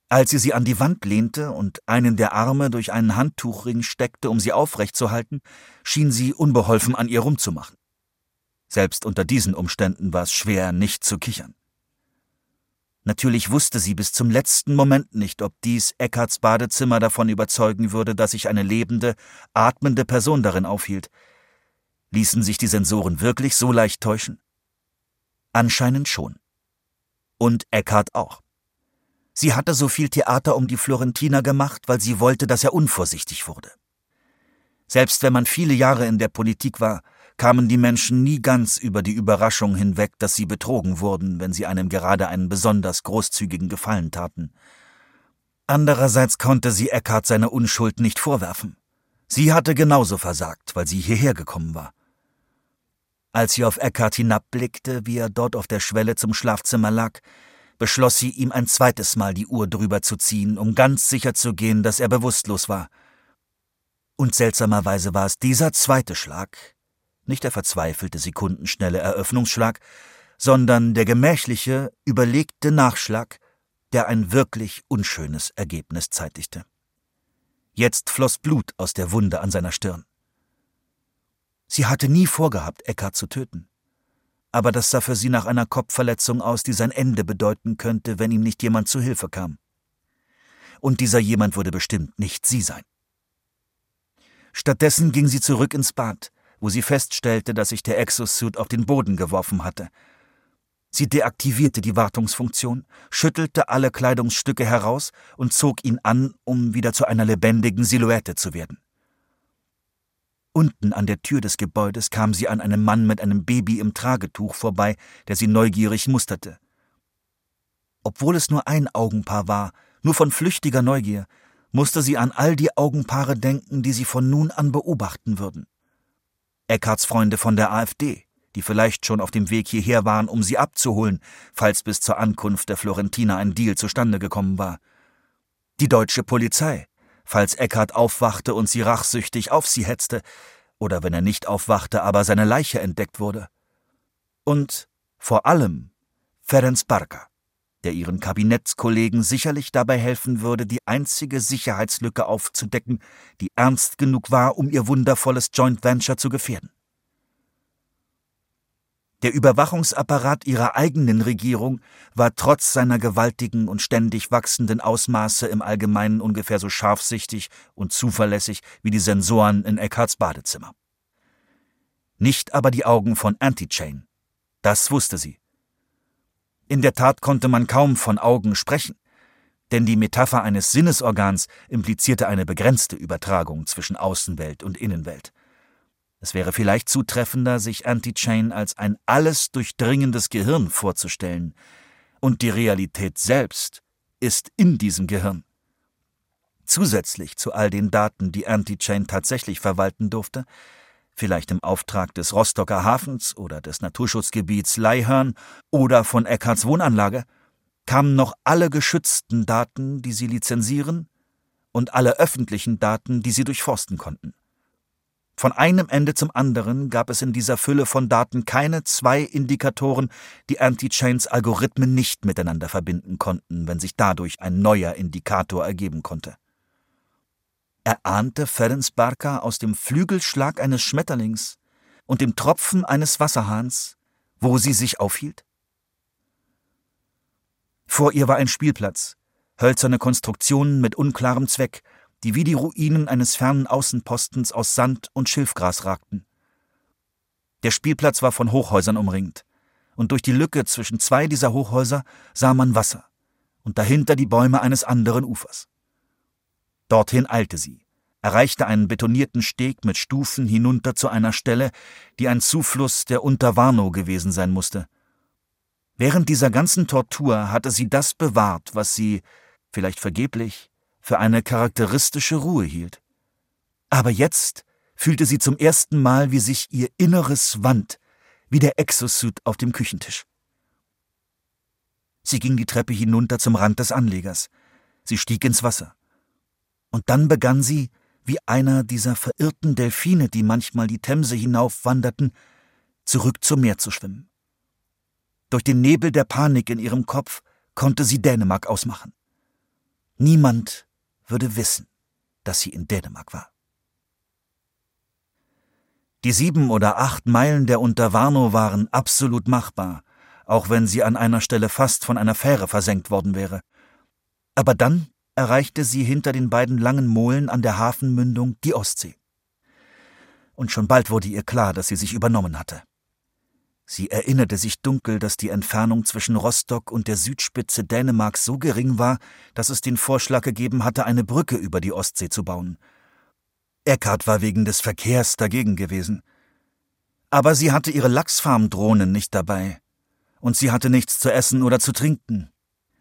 Als sie sie an die Wand lehnte und einen der Arme durch einen Handtuchring steckte, um sie aufrecht zu halten, schien sie unbeholfen an ihr rumzumachen. Selbst unter diesen Umständen war es schwer, nicht zu kichern. Natürlich wusste sie bis zum letzten Moment nicht, ob dies Eckarts Badezimmer davon überzeugen würde, dass sich eine lebende, atmende Person darin aufhielt – Ließen sich die Sensoren wirklich so leicht täuschen? Anscheinend schon. Und Eckhart auch. Sie hatte so viel Theater um die Florentiner gemacht, weil sie wollte, dass er unvorsichtig wurde. Selbst wenn man viele Jahre in der Politik war, kamen die Menschen nie ganz über die Überraschung hinweg, dass sie betrogen wurden, wenn sie einem gerade einen besonders großzügigen Gefallen taten. Andererseits konnte sie Eckhart seine Unschuld nicht vorwerfen. Sie hatte genauso versagt, weil sie hierher gekommen war. Als sie auf Eckhart hinabblickte, wie er dort auf der Schwelle zum Schlafzimmer lag, beschloss sie, ihm ein zweites Mal die Uhr drüber zu ziehen, um ganz sicher zu gehen, dass er bewusstlos war. Und seltsamerweise war es dieser zweite Schlag, nicht der verzweifelte, sekundenschnelle Eröffnungsschlag, sondern der gemächliche, überlegte Nachschlag, der ein wirklich unschönes Ergebnis zeitigte. Jetzt floss Blut aus der Wunde an seiner Stirn. Sie hatte nie vorgehabt, Eckhart zu töten. Aber das sah für sie nach einer Kopfverletzung aus, die sein Ende bedeuten könnte, wenn ihm nicht jemand zu Hilfe kam. Und dieser jemand würde bestimmt nicht sie sein. Stattdessen ging sie zurück ins Bad, wo sie feststellte, dass sich der Exosuit auf den Boden geworfen hatte. Sie deaktivierte die Wartungsfunktion, schüttelte alle Kleidungsstücke heraus und zog ihn an, um wieder zu einer lebendigen Silhouette zu werden. Unten an der Tür des Gebäudes kam sie an einem Mann mit einem Baby im Tragetuch vorbei, der sie neugierig musterte. Obwohl es nur ein Augenpaar war, nur von flüchtiger Neugier, musste sie an all die Augenpaare denken, die sie von nun an beobachten würden. Eckharts Freunde von der AfD, die vielleicht schon auf dem Weg hierher waren, um sie abzuholen, falls bis zur Ankunft der Florentiner ein Deal zustande gekommen war. Die deutsche Polizei, falls Eckhart aufwachte und sie rachsüchtig auf sie hetzte, oder wenn er nicht aufwachte, aber seine Leiche entdeckt wurde. Und vor allem Ferenc Barca, der ihren Kabinettskollegen sicherlich dabei helfen würde, die einzige Sicherheitslücke aufzudecken, die ernst genug war, um ihr wundervolles Joint Venture zu gefährden. Der Überwachungsapparat ihrer eigenen Regierung war trotz seiner gewaltigen und ständig wachsenden Ausmaße im Allgemeinen ungefähr so scharfsichtig und zuverlässig wie die Sensoren in Eckharts Badezimmer. Nicht aber die Augen von Antichain. Das wusste sie. In der Tat konnte man kaum von Augen sprechen, denn die Metapher eines Sinnesorgans implizierte eine begrenzte Übertragung zwischen Außenwelt und Innenwelt. Es wäre vielleicht zutreffender, sich Anti-Chain als ein alles durchdringendes Gehirn vorzustellen. Und die Realität selbst ist in diesem Gehirn. Zusätzlich zu all den Daten, die Anti-Chain tatsächlich verwalten durfte, vielleicht im Auftrag des Rostocker Hafens oder des Naturschutzgebiets Leihörn oder von Eckharts Wohnanlage, kamen noch alle geschützten Daten, die sie lizenzieren, und alle öffentlichen Daten, die sie durchforsten konnten. Von einem Ende zum anderen gab es in dieser Fülle von Daten keine zwei Indikatoren, die Anti-Chains Algorithmen nicht miteinander verbinden konnten, wenn sich dadurch ein neuer Indikator ergeben konnte. Er ahnte Ferenc Barca aus dem Flügelschlag eines Schmetterlings und dem Tropfen eines Wasserhahns, wo sie sich aufhielt? Vor ihr war ein Spielplatz, hölzerne Konstruktionen mit unklarem Zweck, die wie die Ruinen eines fernen Außenpostens aus Sand und Schilfgras ragten. Der Spielplatz war von Hochhäusern umringt, und durch die Lücke zwischen zwei dieser Hochhäuser sah man Wasser und dahinter die Bäume eines anderen Ufers. Dorthin eilte sie, erreichte einen betonierten Steg mit Stufen hinunter zu einer Stelle, die ein Zufluss der Unterwarnow gewesen sein musste. Während dieser ganzen Tortur hatte sie das bewahrt, was sie, vielleicht vergeblich, für eine charakteristische Ruhe hielt. Aber jetzt fühlte sie zum ersten Mal, wie sich ihr Inneres wand, wie der Exosuit auf dem Küchentisch. Sie ging die Treppe hinunter zum Rand des Anlegers. Sie stieg ins Wasser. Und dann begann sie, wie einer dieser verirrten Delfine, die manchmal die Themse hinaufwanderten, zurück zum Meer zu schwimmen. Durch den Nebel der Panik in ihrem Kopf konnte sie Dänemark ausmachen. Niemand würde wissen, dass sie in Dänemark war. Die sieben oder acht Meilen der Unterwarnow waren absolut machbar, auch wenn sie an einer Stelle fast von einer Fähre versenkt worden wäre. Aber dann erreichte sie hinter den beiden langen Molen an der Hafenmündung die Ostsee. Und schon bald wurde ihr klar, dass sie sich übernommen hatte. Sie erinnerte sich dunkel, dass die Entfernung zwischen Rostock und der Südspitze Dänemarks so gering war, dass es den Vorschlag gegeben hatte, eine Brücke über die Ostsee zu bauen. Eckhart war wegen des Verkehrs dagegen gewesen. Aber sie hatte ihre Lachsfarmdrohnen nicht dabei. Und sie hatte nichts zu essen oder zu trinken.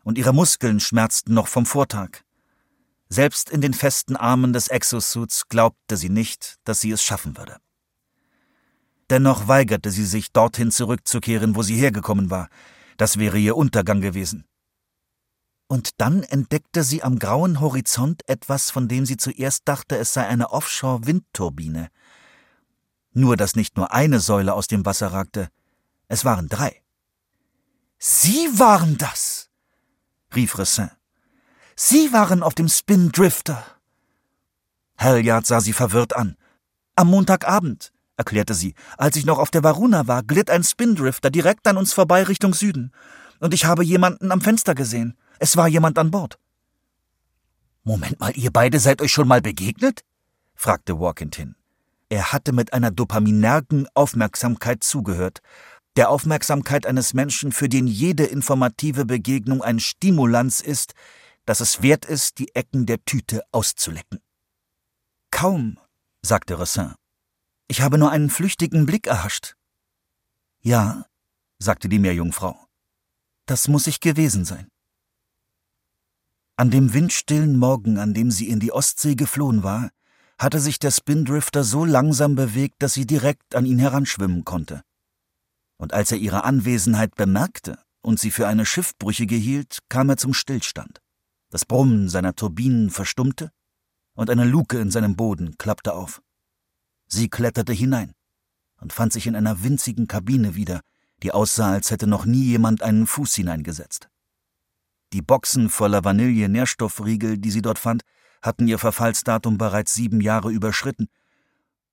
Und ihre Muskeln schmerzten noch vom Vortag. Selbst in den festen Armen des Exosuits glaubte sie nicht, dass sie es schaffen würde. Dennoch weigerte sie sich, dorthin zurückzukehren, wo sie hergekommen war. Das wäre ihr Untergang gewesen. Und dann entdeckte sie am grauen Horizont etwas, von dem sie zuerst dachte, es sei eine Offshore-Windturbine. Nur, dass nicht nur eine Säule aus dem Wasser ragte, es waren drei. Sie waren das! rief Ressin. Sie waren auf dem Spin Drifter. Halliard sah sie verwirrt an. Am Montagabend, erklärte sie. Als ich noch auf der Varuna war, glitt ein Spindrifter direkt an uns vorbei Richtung Süden. Und ich habe jemanden am Fenster gesehen. Es war jemand an Bord. Moment mal, ihr beide seid euch schon mal begegnet? fragte Walkintin. Er hatte mit einer dopaminergen Aufmerksamkeit zugehört, der Aufmerksamkeit eines Menschen, für den jede informative Begegnung ein Stimulans ist, dass es wert ist, die Ecken der Tüte auszulecken. Kaum, sagte Ressin. Ich habe nur einen flüchtigen Blick erhascht. Ja, sagte die Meerjungfrau. Das muss ich gewesen sein. An dem windstillen Morgen, an dem sie in die Ostsee geflohen war, hatte sich der Spindrifter so langsam bewegt, dass sie direkt an ihn heranschwimmen konnte. Und als er ihre Anwesenheit bemerkte und sie für eine Schiffbrüchige hielt, kam er zum Stillstand. Das Brummen seiner Turbinen verstummte und eine Luke in seinem Boden klappte auf. Sie kletterte hinein und fand sich in einer winzigen Kabine wieder, die aussah, als hätte noch nie jemand einen Fuß hineingesetzt. Die Boxen voller Vanille-Nährstoffriegel, die sie dort fand, hatten ihr Verfallsdatum bereits sieben Jahre überschritten,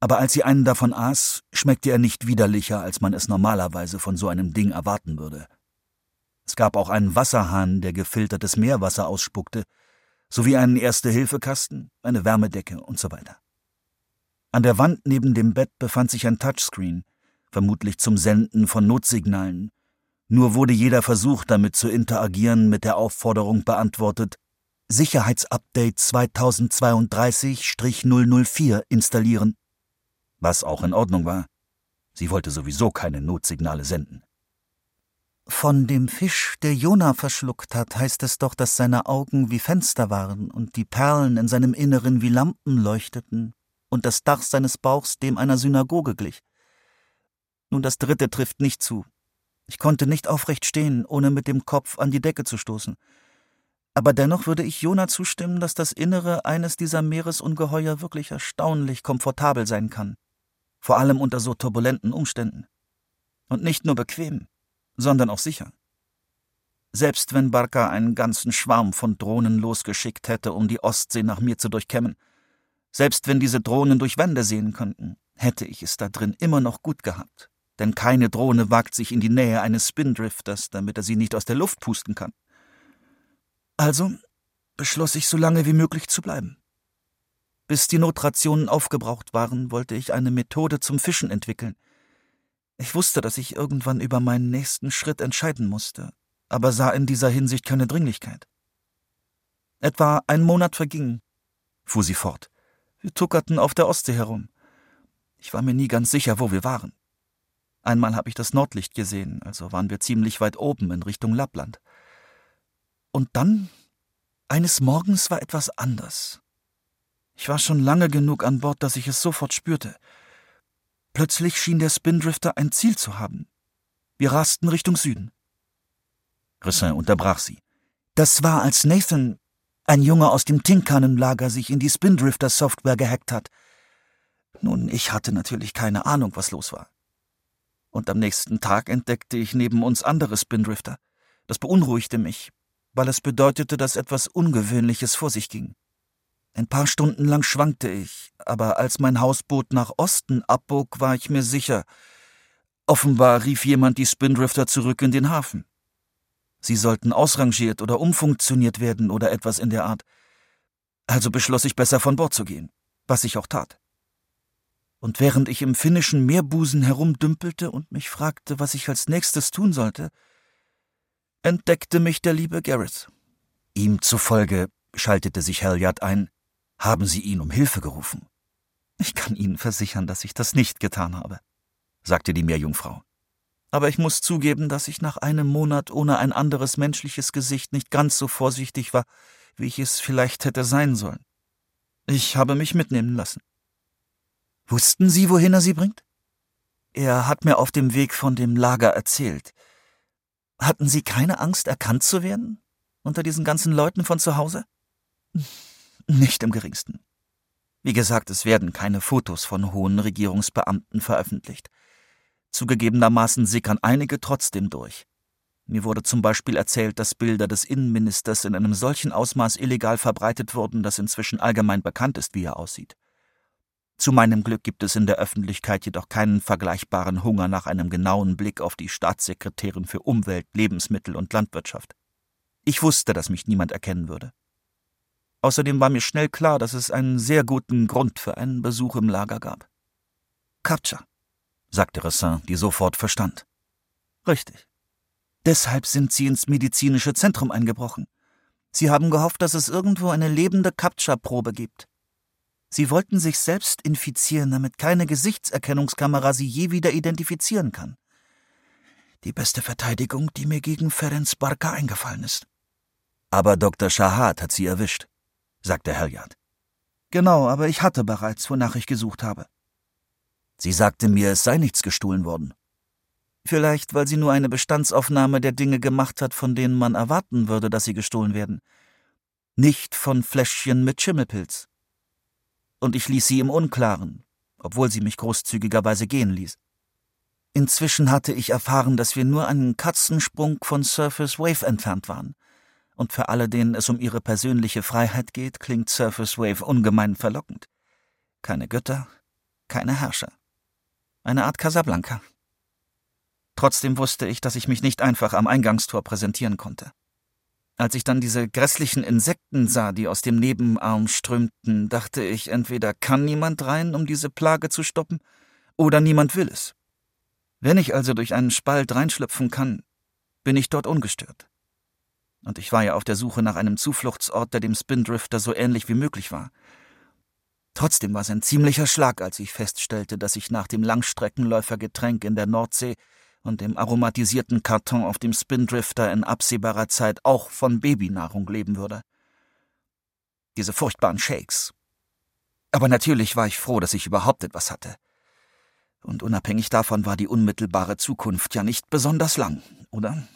aber als sie einen davon aß, schmeckte er nicht widerlicher, als man es normalerweise von so einem Ding erwarten würde. Es gab auch einen Wasserhahn, der gefiltertes Meerwasser ausspuckte, sowie einen Erste-Hilfe-Kasten, eine Wärmedecke und so weiter. An der Wand neben dem Bett befand sich ein Touchscreen, vermutlich zum Senden von Notsignalen. Nur wurde jeder Versuch, damit zu interagieren, mit der Aufforderung beantwortet, Sicherheitsupdate 2032-004 installieren. Was auch in Ordnung war. Sie wollte sowieso keine Notsignale senden. Von dem Fisch, der Jona verschluckt hat, heißt es doch, dass seine Augen wie Fenster waren und die Perlen in seinem Inneren wie Lampen leuchteten, und das Dach seines Bauchs dem einer Synagoge glich. Nun, das dritte trifft nicht zu. Ich konnte nicht aufrecht stehen, ohne mit dem Kopf an die Decke zu stoßen. Aber dennoch würde ich Jona zustimmen, dass das Innere eines dieser Meeresungeheuer wirklich erstaunlich komfortabel sein kann. Vor allem unter so turbulenten Umständen. Und nicht nur bequem, sondern auch sicher. Selbst wenn Barca einen ganzen Schwarm von Drohnen losgeschickt hätte, um die Ostsee nach mir zu durchkämmen, selbst wenn diese Drohnen durch Wände sehen könnten, hätte ich es da drin immer noch gut gehabt. Denn keine Drohne wagt sich in die Nähe eines Spindrifters, damit er sie nicht aus der Luft pusten kann. Also beschloss ich, so lange wie möglich zu bleiben. Bis die Notrationen aufgebraucht waren, wollte ich eine Methode zum Fischen entwickeln. Ich wusste, dass ich irgendwann über meinen nächsten Schritt entscheiden musste, aber sah in dieser Hinsicht keine Dringlichkeit. Etwa ein Monat verging, fuhr sie fort. Wir tuckerten auf der Ostsee herum. Ich war mir nie ganz sicher, wo wir waren. Einmal habe ich das Nordlicht gesehen, also waren wir ziemlich weit oben in Richtung Lappland. Und dann, eines Morgens war etwas anders. Ich war schon lange genug an Bord, dass ich es sofort spürte. Plötzlich schien der Spindrifter ein Ziel zu haben. Wir rasten Richtung Süden. Rissin unterbrach sie. Das war, als Nathan, ein Junge aus dem Tinkanenlager, sich in die Spindrifter-Software gehackt hat. Nun, ich hatte natürlich keine Ahnung, was los war. Und am nächsten Tag entdeckte ich neben uns andere Spindrifter. Das beunruhigte mich, weil es bedeutete, dass etwas Ungewöhnliches vor sich ging. Ein paar Stunden lang schwankte ich, aber als mein Hausboot nach Osten abbog, war ich mir sicher. Offenbar rief jemand die Spindrifter zurück in den Hafen. Sie sollten ausrangiert oder umfunktioniert werden oder etwas in der Art. Also beschloss ich besser von Bord zu gehen, was ich auch tat. Und während ich im finnischen Meerbusen herumdümpelte und mich fragte, was ich als nächstes tun sollte, entdeckte mich der liebe Gareth. Ihm zufolge schaltete sich Halliard ein, haben Sie ihn um Hilfe gerufen? Ich kann Ihnen versichern, dass ich das nicht getan habe, sagte die Meerjungfrau aber ich muss zugeben, dass ich nach einem Monat ohne ein anderes menschliches Gesicht nicht ganz so vorsichtig war, wie ich es vielleicht hätte sein sollen. Ich habe mich mitnehmen lassen. Wussten Sie, wohin er Sie bringt? Er hat mir auf dem Weg von dem Lager erzählt. Hatten Sie keine Angst, erkannt zu werden? Unter diesen ganzen Leuten von zu Hause? Nicht im geringsten. Wie gesagt, es werden keine Fotos von hohen Regierungsbeamten veröffentlicht. Zugegebenermaßen sickern einige trotzdem durch. Mir wurde zum Beispiel erzählt, dass Bilder des Innenministers in einem solchen Ausmaß illegal verbreitet wurden, dass inzwischen allgemein bekannt ist, wie er aussieht. Zu meinem Glück gibt es in der Öffentlichkeit jedoch keinen vergleichbaren Hunger nach einem genauen Blick auf die Staatssekretärin für Umwelt, Lebensmittel und Landwirtschaft. Ich wusste, dass mich niemand erkennen würde. Außerdem war mir schnell klar, dass es einen sehr guten Grund für einen Besuch im Lager gab. Kapcha sagte Ressin, die sofort verstand. Richtig. Deshalb sind Sie ins medizinische Zentrum eingebrochen. Sie haben gehofft, dass es irgendwo eine lebende Captcha-Probe gibt. Sie wollten sich selbst infizieren, damit keine Gesichtserkennungskamera Sie je wieder identifizieren kann. Die beste Verteidigung, die mir gegen Ferenc Barka eingefallen ist. Aber Dr. Shahad hat Sie erwischt, sagte Halliard. Genau, aber ich hatte bereits, wonach ich gesucht habe. Sie sagte mir, es sei nichts gestohlen worden. Vielleicht, weil sie nur eine Bestandsaufnahme der Dinge gemacht hat, von denen man erwarten würde, dass sie gestohlen werden. Nicht von Fläschchen mit Schimmelpilz. Und ich ließ sie im Unklaren, obwohl sie mich großzügigerweise gehen ließ. Inzwischen hatte ich erfahren, dass wir nur einen Katzensprung von Surface Wave entfernt waren. Und für alle, denen es um ihre persönliche Freiheit geht, klingt Surface Wave ungemein verlockend. Keine Götter, keine Herrscher eine Art Casablanca. Trotzdem wusste ich, dass ich mich nicht einfach am Eingangstor präsentieren konnte. Als ich dann diese grässlichen Insekten sah, die aus dem Nebenarm strömten, dachte ich, entweder kann niemand rein, um diese Plage zu stoppen, oder niemand will es. Wenn ich also durch einen Spalt reinschlüpfen kann, bin ich dort ungestört. Und ich war ja auf der Suche nach einem Zufluchtsort, der dem Spindrifter so ähnlich wie möglich war – Trotzdem war es ein ziemlicher Schlag, als ich feststellte, dass ich nach dem Langstreckenläufergetränk in der Nordsee und dem aromatisierten Karton auf dem Spindrifter in absehbarer Zeit auch von Babynahrung leben würde. Diese furchtbaren Shakes. Aber natürlich war ich froh, dass ich überhaupt etwas hatte. Und unabhängig davon war die unmittelbare Zukunft ja nicht besonders lang, oder?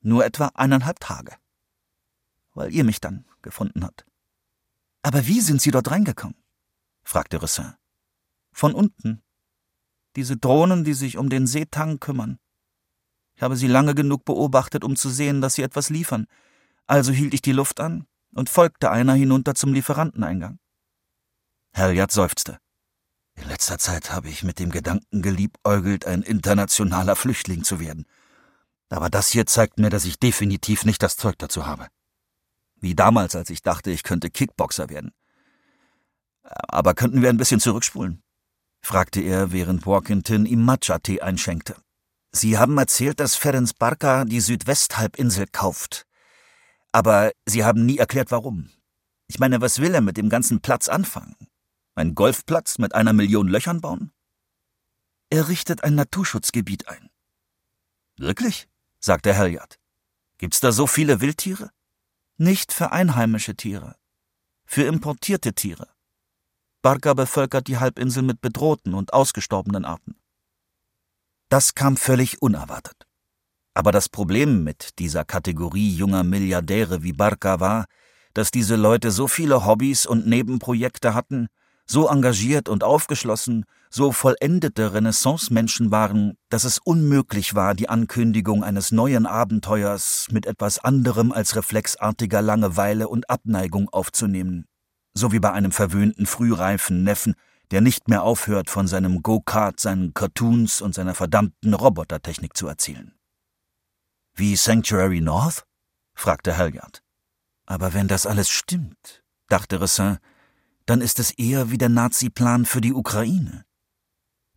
Nur etwa eineinhalb Tage. Weil ihr mich dann gefunden habt. Aber wie sind Sie dort reingekommen? fragte Rissin. Von unten. Diese Drohnen, die sich um den Seetang kümmern. Ich habe sie lange genug beobachtet, um zu sehen, dass sie etwas liefern. Also hielt ich die Luft an und folgte einer hinunter zum Lieferanteneingang. Halliard seufzte. In letzter Zeit habe ich mit dem Gedanken geliebäugelt, ein internationaler Flüchtling zu werden. Aber das hier zeigt mir, dass ich definitiv nicht das Zeug dazu habe. Wie damals, als ich dachte, ich könnte Kickboxer werden. Aber könnten wir ein bisschen zurückspulen? fragte er, während Walkington ihm Matcha-Tee einschenkte. Sie haben erzählt, dass Ferenc Barka die Südwesthalbinsel kauft. Aber Sie haben nie erklärt, warum. Ich meine, was will er mit dem ganzen Platz anfangen? Ein Golfplatz mit einer Million Löchern bauen? Er richtet ein Naturschutzgebiet ein. Wirklich? Sagte Halliard. Gibt's da so viele Wildtiere? Nicht für einheimische Tiere, für importierte Tiere. Barca bevölkert die Halbinsel mit bedrohten und ausgestorbenen Arten. Das kam völlig unerwartet. Aber das Problem mit dieser Kategorie junger Milliardäre wie Barca war, dass diese Leute so viele Hobbys und Nebenprojekte hatten, so engagiert und aufgeschlossen, so vollendete Renaissance-Menschen waren, dass es unmöglich war, die Ankündigung eines neuen Abenteuers mit etwas anderem als reflexartiger Langeweile und Abneigung aufzunehmen. So wie bei einem verwöhnten, frühreifen Neffen, der nicht mehr aufhört, von seinem Go-Kart, seinen Cartoons und seiner verdammten Robotertechnik zu erzählen. Wie Sanctuary North? fragte Halliard. Aber wenn das alles stimmt, dachte Ressin, dann ist es eher wie der Nazi-Plan für die Ukraine.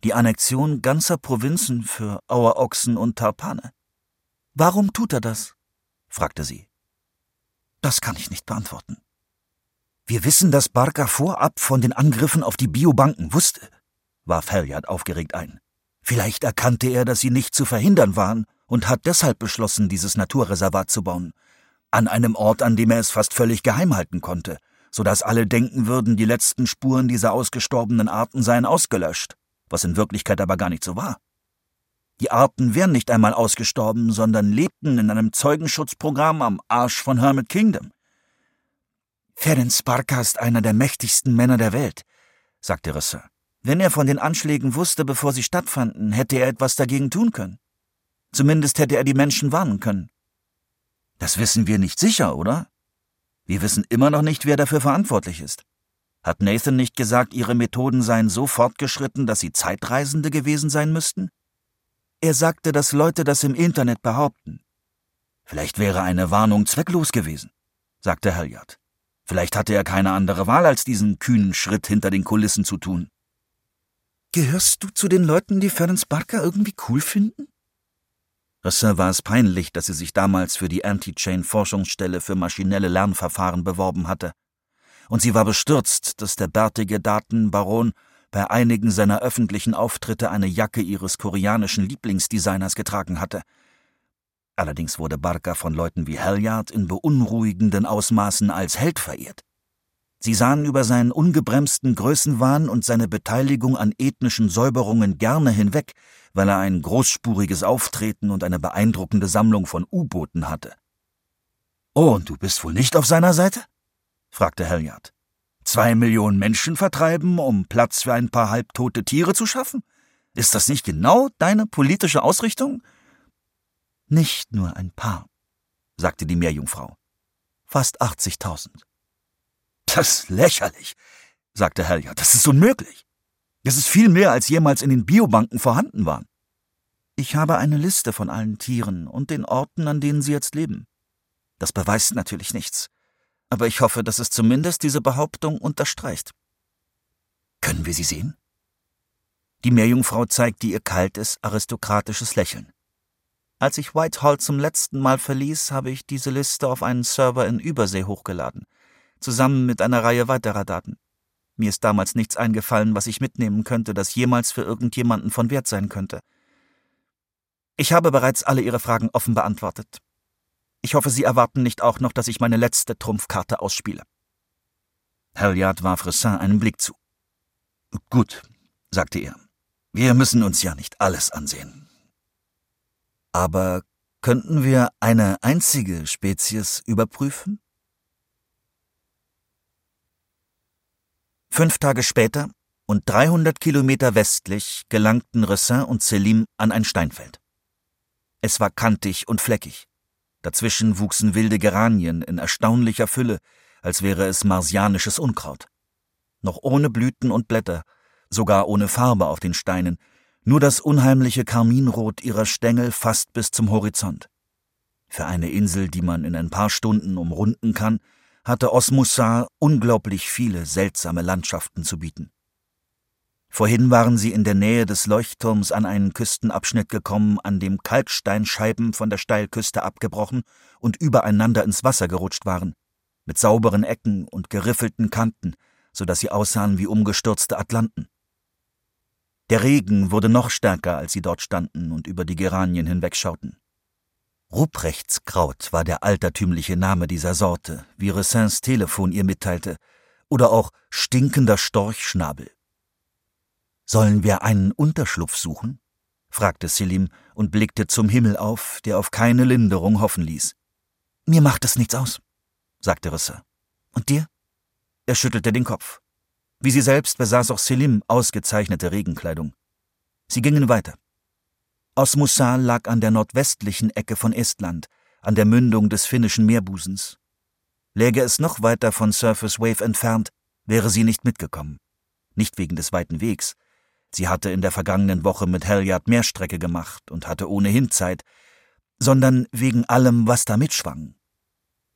Die Annexion ganzer Provinzen für Auerochsen und Tarpane. Warum tut er das? fragte sie. Das kann ich nicht beantworten. Wir wissen, dass Barca vorab von den Angriffen auf die Biobanken wusste, warf Halliard aufgeregt ein. Vielleicht erkannte er, dass sie nicht zu verhindern waren und hat deshalb beschlossen, dieses Naturreservat zu bauen. An einem Ort, an dem er es fast völlig geheim halten konnte so dass alle denken würden, die letzten Spuren dieser ausgestorbenen Arten seien ausgelöscht, was in Wirklichkeit aber gar nicht so war. Die Arten wären nicht einmal ausgestorben, sondern lebten in einem Zeugenschutzprogramm am Arsch von Hermit Kingdom. Ferenc Barca ist einer der mächtigsten Männer der Welt, sagte Risse. Wenn er von den Anschlägen wusste, bevor sie stattfanden, hätte er etwas dagegen tun können. Zumindest hätte er die Menschen warnen können. Das wissen wir nicht sicher, oder? Wir wissen immer noch nicht, wer dafür verantwortlich ist. Hat Nathan nicht gesagt, ihre Methoden seien so fortgeschritten, dass sie Zeitreisende gewesen sein müssten? Er sagte, dass Leute das im Internet behaupten. Vielleicht wäre eine Warnung zwecklos gewesen, sagte Halliard. Vielleicht hatte er keine andere Wahl, als diesen kühnen Schritt hinter den Kulissen zu tun. Gehörst du zu den Leuten, die Ferenc Barker irgendwie cool finden? Rassin war es peinlich, dass sie sich damals für die Anti-Chain-Forschungsstelle für maschinelle Lernverfahren beworben hatte. Und sie war bestürzt, dass der bärtige Datenbaron bei einigen seiner öffentlichen Auftritte eine Jacke ihres koreanischen Lieblingsdesigners getragen hatte. Allerdings wurde Barker von Leuten wie Halliard in beunruhigenden Ausmaßen als Held verehrt. Sie sahen über seinen ungebremsten Größenwahn und seine Beteiligung an ethnischen Säuberungen gerne hinweg, weil er ein großspuriges Auftreten und eine beeindruckende Sammlung von U-Booten hatte. Oh, und du bist wohl nicht auf seiner Seite? fragte Halliard. Zwei Millionen Menschen vertreiben, um Platz für ein paar halbtote Tiere zu schaffen? Ist das nicht genau deine politische Ausrichtung? Nicht nur ein paar, sagte die Meerjungfrau. Fast 80.000. Das ist lächerlich, sagte Halliard. Das ist unmöglich. Das ist viel mehr, als jemals in den Biobanken vorhanden waren. Ich habe eine Liste von allen Tieren und den Orten, an denen sie jetzt leben. Das beweist natürlich nichts, aber ich hoffe, dass es zumindest diese Behauptung unterstreicht. Können wir sie sehen? Die Meerjungfrau zeigte ihr kaltes, aristokratisches Lächeln. Als ich Whitehall zum letzten Mal verließ, habe ich diese Liste auf einen Server in Übersee hochgeladen zusammen mit einer Reihe weiterer Daten. Mir ist damals nichts eingefallen, was ich mitnehmen könnte, das jemals für irgendjemanden von Wert sein könnte. Ich habe bereits alle Ihre Fragen offen beantwortet. Ich hoffe, Sie erwarten nicht auch noch, dass ich meine letzte Trumpfkarte ausspiele. Halliard warf Ressin einen Blick zu. Gut, sagte er. Wir müssen uns ja nicht alles ansehen. Aber könnten wir eine einzige Spezies überprüfen? Fünf Tage später und 300 Kilometer westlich gelangten Ressin und Selim an ein Steinfeld. Es war kantig und fleckig. Dazwischen wuchsen wilde Geranien in erstaunlicher Fülle, als wäre es marsianisches Unkraut. Noch ohne Blüten und Blätter, sogar ohne Farbe auf den Steinen, nur das unheimliche Karminrot ihrer Stängel fast bis zum Horizont. Für eine Insel, die man in ein paar Stunden umrunden kann, hatte Osmussar unglaublich viele seltsame Landschaften zu bieten. Vorhin waren sie in der Nähe des Leuchtturms an einen Küstenabschnitt gekommen, an dem Kalksteinscheiben von der Steilküste abgebrochen und übereinander ins Wasser gerutscht waren, mit sauberen Ecken und geriffelten Kanten, so dass sie aussahen wie umgestürzte Atlanten. Der Regen wurde noch stärker, als sie dort standen und über die Geranien hinwegschauten. Rupreichtskraut war der altertümliche Name dieser Sorte, wie Ressins Telefon ihr mitteilte, oder auch stinkender Storchschnabel. Sollen wir einen Unterschlupf suchen? fragte Selim und blickte zum Himmel auf, der auf keine Linderung hoffen ließ. Mir macht es nichts aus, sagte Risser. Und dir? Er schüttelte den Kopf. Wie sie selbst besaß auch Selim ausgezeichnete Regenkleidung. Sie gingen weiter. Osmussal lag an der nordwestlichen Ecke von Estland, an der Mündung des finnischen Meerbusens. Läge es noch weiter von Surface Wave entfernt, wäre sie nicht mitgekommen. Nicht wegen des weiten Wegs. Sie hatte in der vergangenen Woche mit Halliard mehr Strecke gemacht und hatte ohnehin Zeit, sondern wegen allem, was da mitschwang.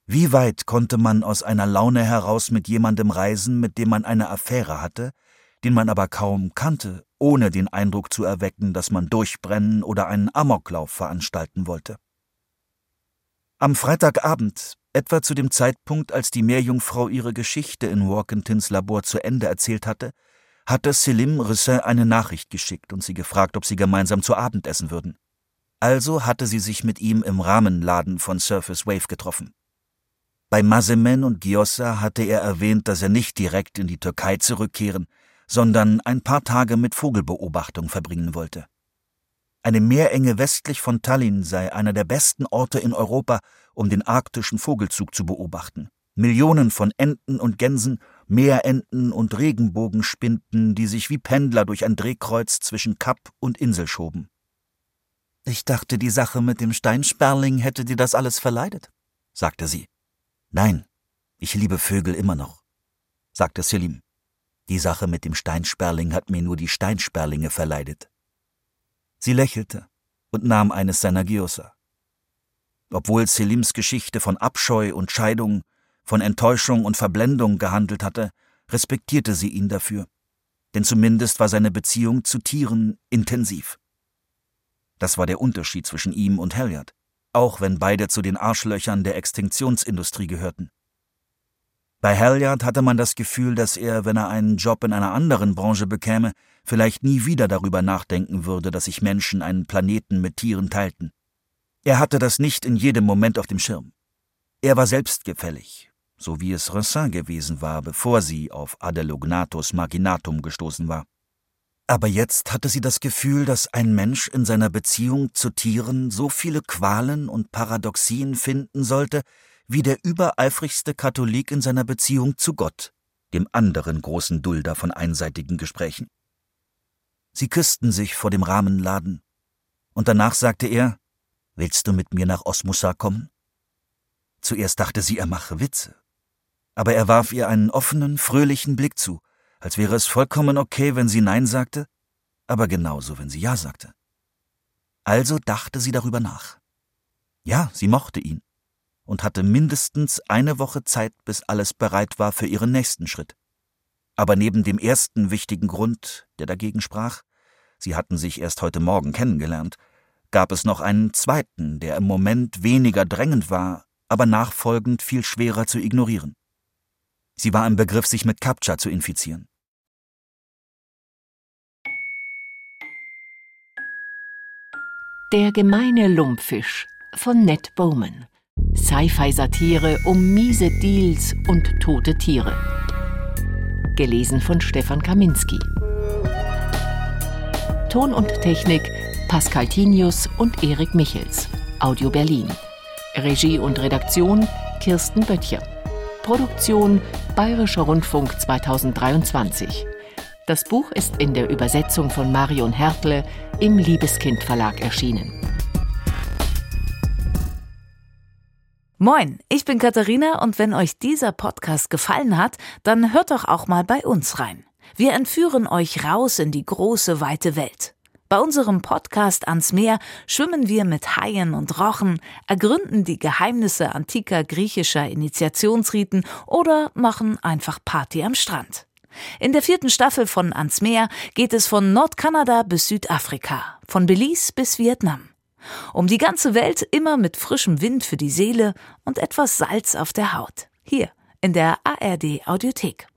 Wie weit konnte man aus einer Laune heraus mit jemandem reisen, mit dem man eine Affäre hatte, den man aber kaum kannte, ohne den Eindruck zu erwecken, dass man durchbrennen oder einen Amoklauf veranstalten wollte? Am Freitagabend, etwa zu dem Zeitpunkt, als die Meerjungfrau ihre Geschichte in Walkentins Labor zu Ende erzählt hatte, hatte Selim Risset eine Nachricht geschickt und sie gefragt, ob sie gemeinsam zu Abend essen würden. Also hatte sie sich mit ihm im Rahmenladen von Surface Wave getroffen. Bei Masemen und Giossa hatte er erwähnt, dass er nicht direkt in die Türkei zurückkehren, sondern ein paar Tage mit Vogelbeobachtung verbringen wollte. Eine Meerenge westlich von Tallinn sei einer der besten Orte in Europa, um den arktischen Vogelzug zu beobachten. Millionen von Enten und Gänsen, Meerenten und Regenbogenspinten, die sich wie Pendler durch ein Drehkreuz zwischen Kap und Insel schoben. Ich dachte, die Sache mit dem Steinsperling hätte dir das alles verleidet, sagte sie. Nein, ich liebe Vögel immer noch, sagte Selim. Die Sache mit dem Steinsperling hat mir nur die Steinsperlinge verleidet. Sie lächelte und nahm eines seiner Giosa. Obwohl Selims Geschichte von Abscheu und Scheidung, von Enttäuschung und Verblendung gehandelt hatte, respektierte sie ihn dafür. Denn zumindest war seine Beziehung zu Tieren intensiv. Das war der Unterschied zwischen ihm und Halliard auch wenn beide zu den Arschlöchern der Extinktionsindustrie gehörten. Bei Halliard hatte man das Gefühl, dass er, wenn er einen Job in einer anderen Branche bekäme, vielleicht nie wieder darüber nachdenken würde, dass sich Menschen einen Planeten mit Tieren teilten. Er hatte das nicht in jedem Moment auf dem Schirm. Er war selbstgefällig, so wie es Rossin gewesen war, bevor sie auf Adelognatus Maginatum gestoßen war. Aber jetzt hatte sie das Gefühl, dass ein Mensch in seiner Beziehung zu Tieren so viele Qualen und Paradoxien finden sollte, wie der übereifrigste Katholik in seiner Beziehung zu Gott, dem anderen großen Dulder von einseitigen Gesprächen. Sie küssten sich vor dem Rahmenladen, und danach sagte er, Willst du mit mir nach Osmussa kommen? Zuerst dachte sie, er mache Witze, aber er warf ihr einen offenen, fröhlichen Blick zu, als wäre es vollkommen okay, wenn sie Nein sagte, aber genauso, wenn sie Ja sagte. Also dachte sie darüber nach. Ja, sie mochte ihn und hatte mindestens eine Woche Zeit, bis alles bereit war für ihren nächsten Schritt. Aber neben dem ersten wichtigen Grund, der dagegen sprach, sie hatten sich erst heute Morgen kennengelernt, gab es noch einen zweiten, der im Moment weniger drängend war, aber nachfolgend viel schwerer zu ignorieren. Sie war im Begriff, sich mit Captcha zu infizieren. Der gemeine Lumpfisch von Ned Bowman. Sci-Fi-Satire um miese Deals und tote Tiere. Gelesen von Stefan Kaminski. Ton und Technik Pascal Tinius und Erik Michels. Audio Berlin. Regie und Redaktion Kirsten Böttcher. Produktion Bayerischer Rundfunk 2023. Das Buch ist in der Übersetzung von Marion Hertle im Liebeskind Verlag erschienen. Moin, ich bin Katharina und wenn euch dieser Podcast gefallen hat, dann hört doch auch mal bei uns rein. Wir entführen euch raus in die große, weite Welt. Bei unserem Podcast ans Meer schwimmen wir mit Haien und Rochen, ergründen die Geheimnisse antiker griechischer Initiationsriten oder machen einfach Party am Strand. In der vierten Staffel von Ans Meer geht es von Nordkanada bis Südafrika, von Belize bis Vietnam. Um die ganze Welt immer mit frischem Wind für die Seele und etwas Salz auf der Haut. Hier in der ARD Audiothek.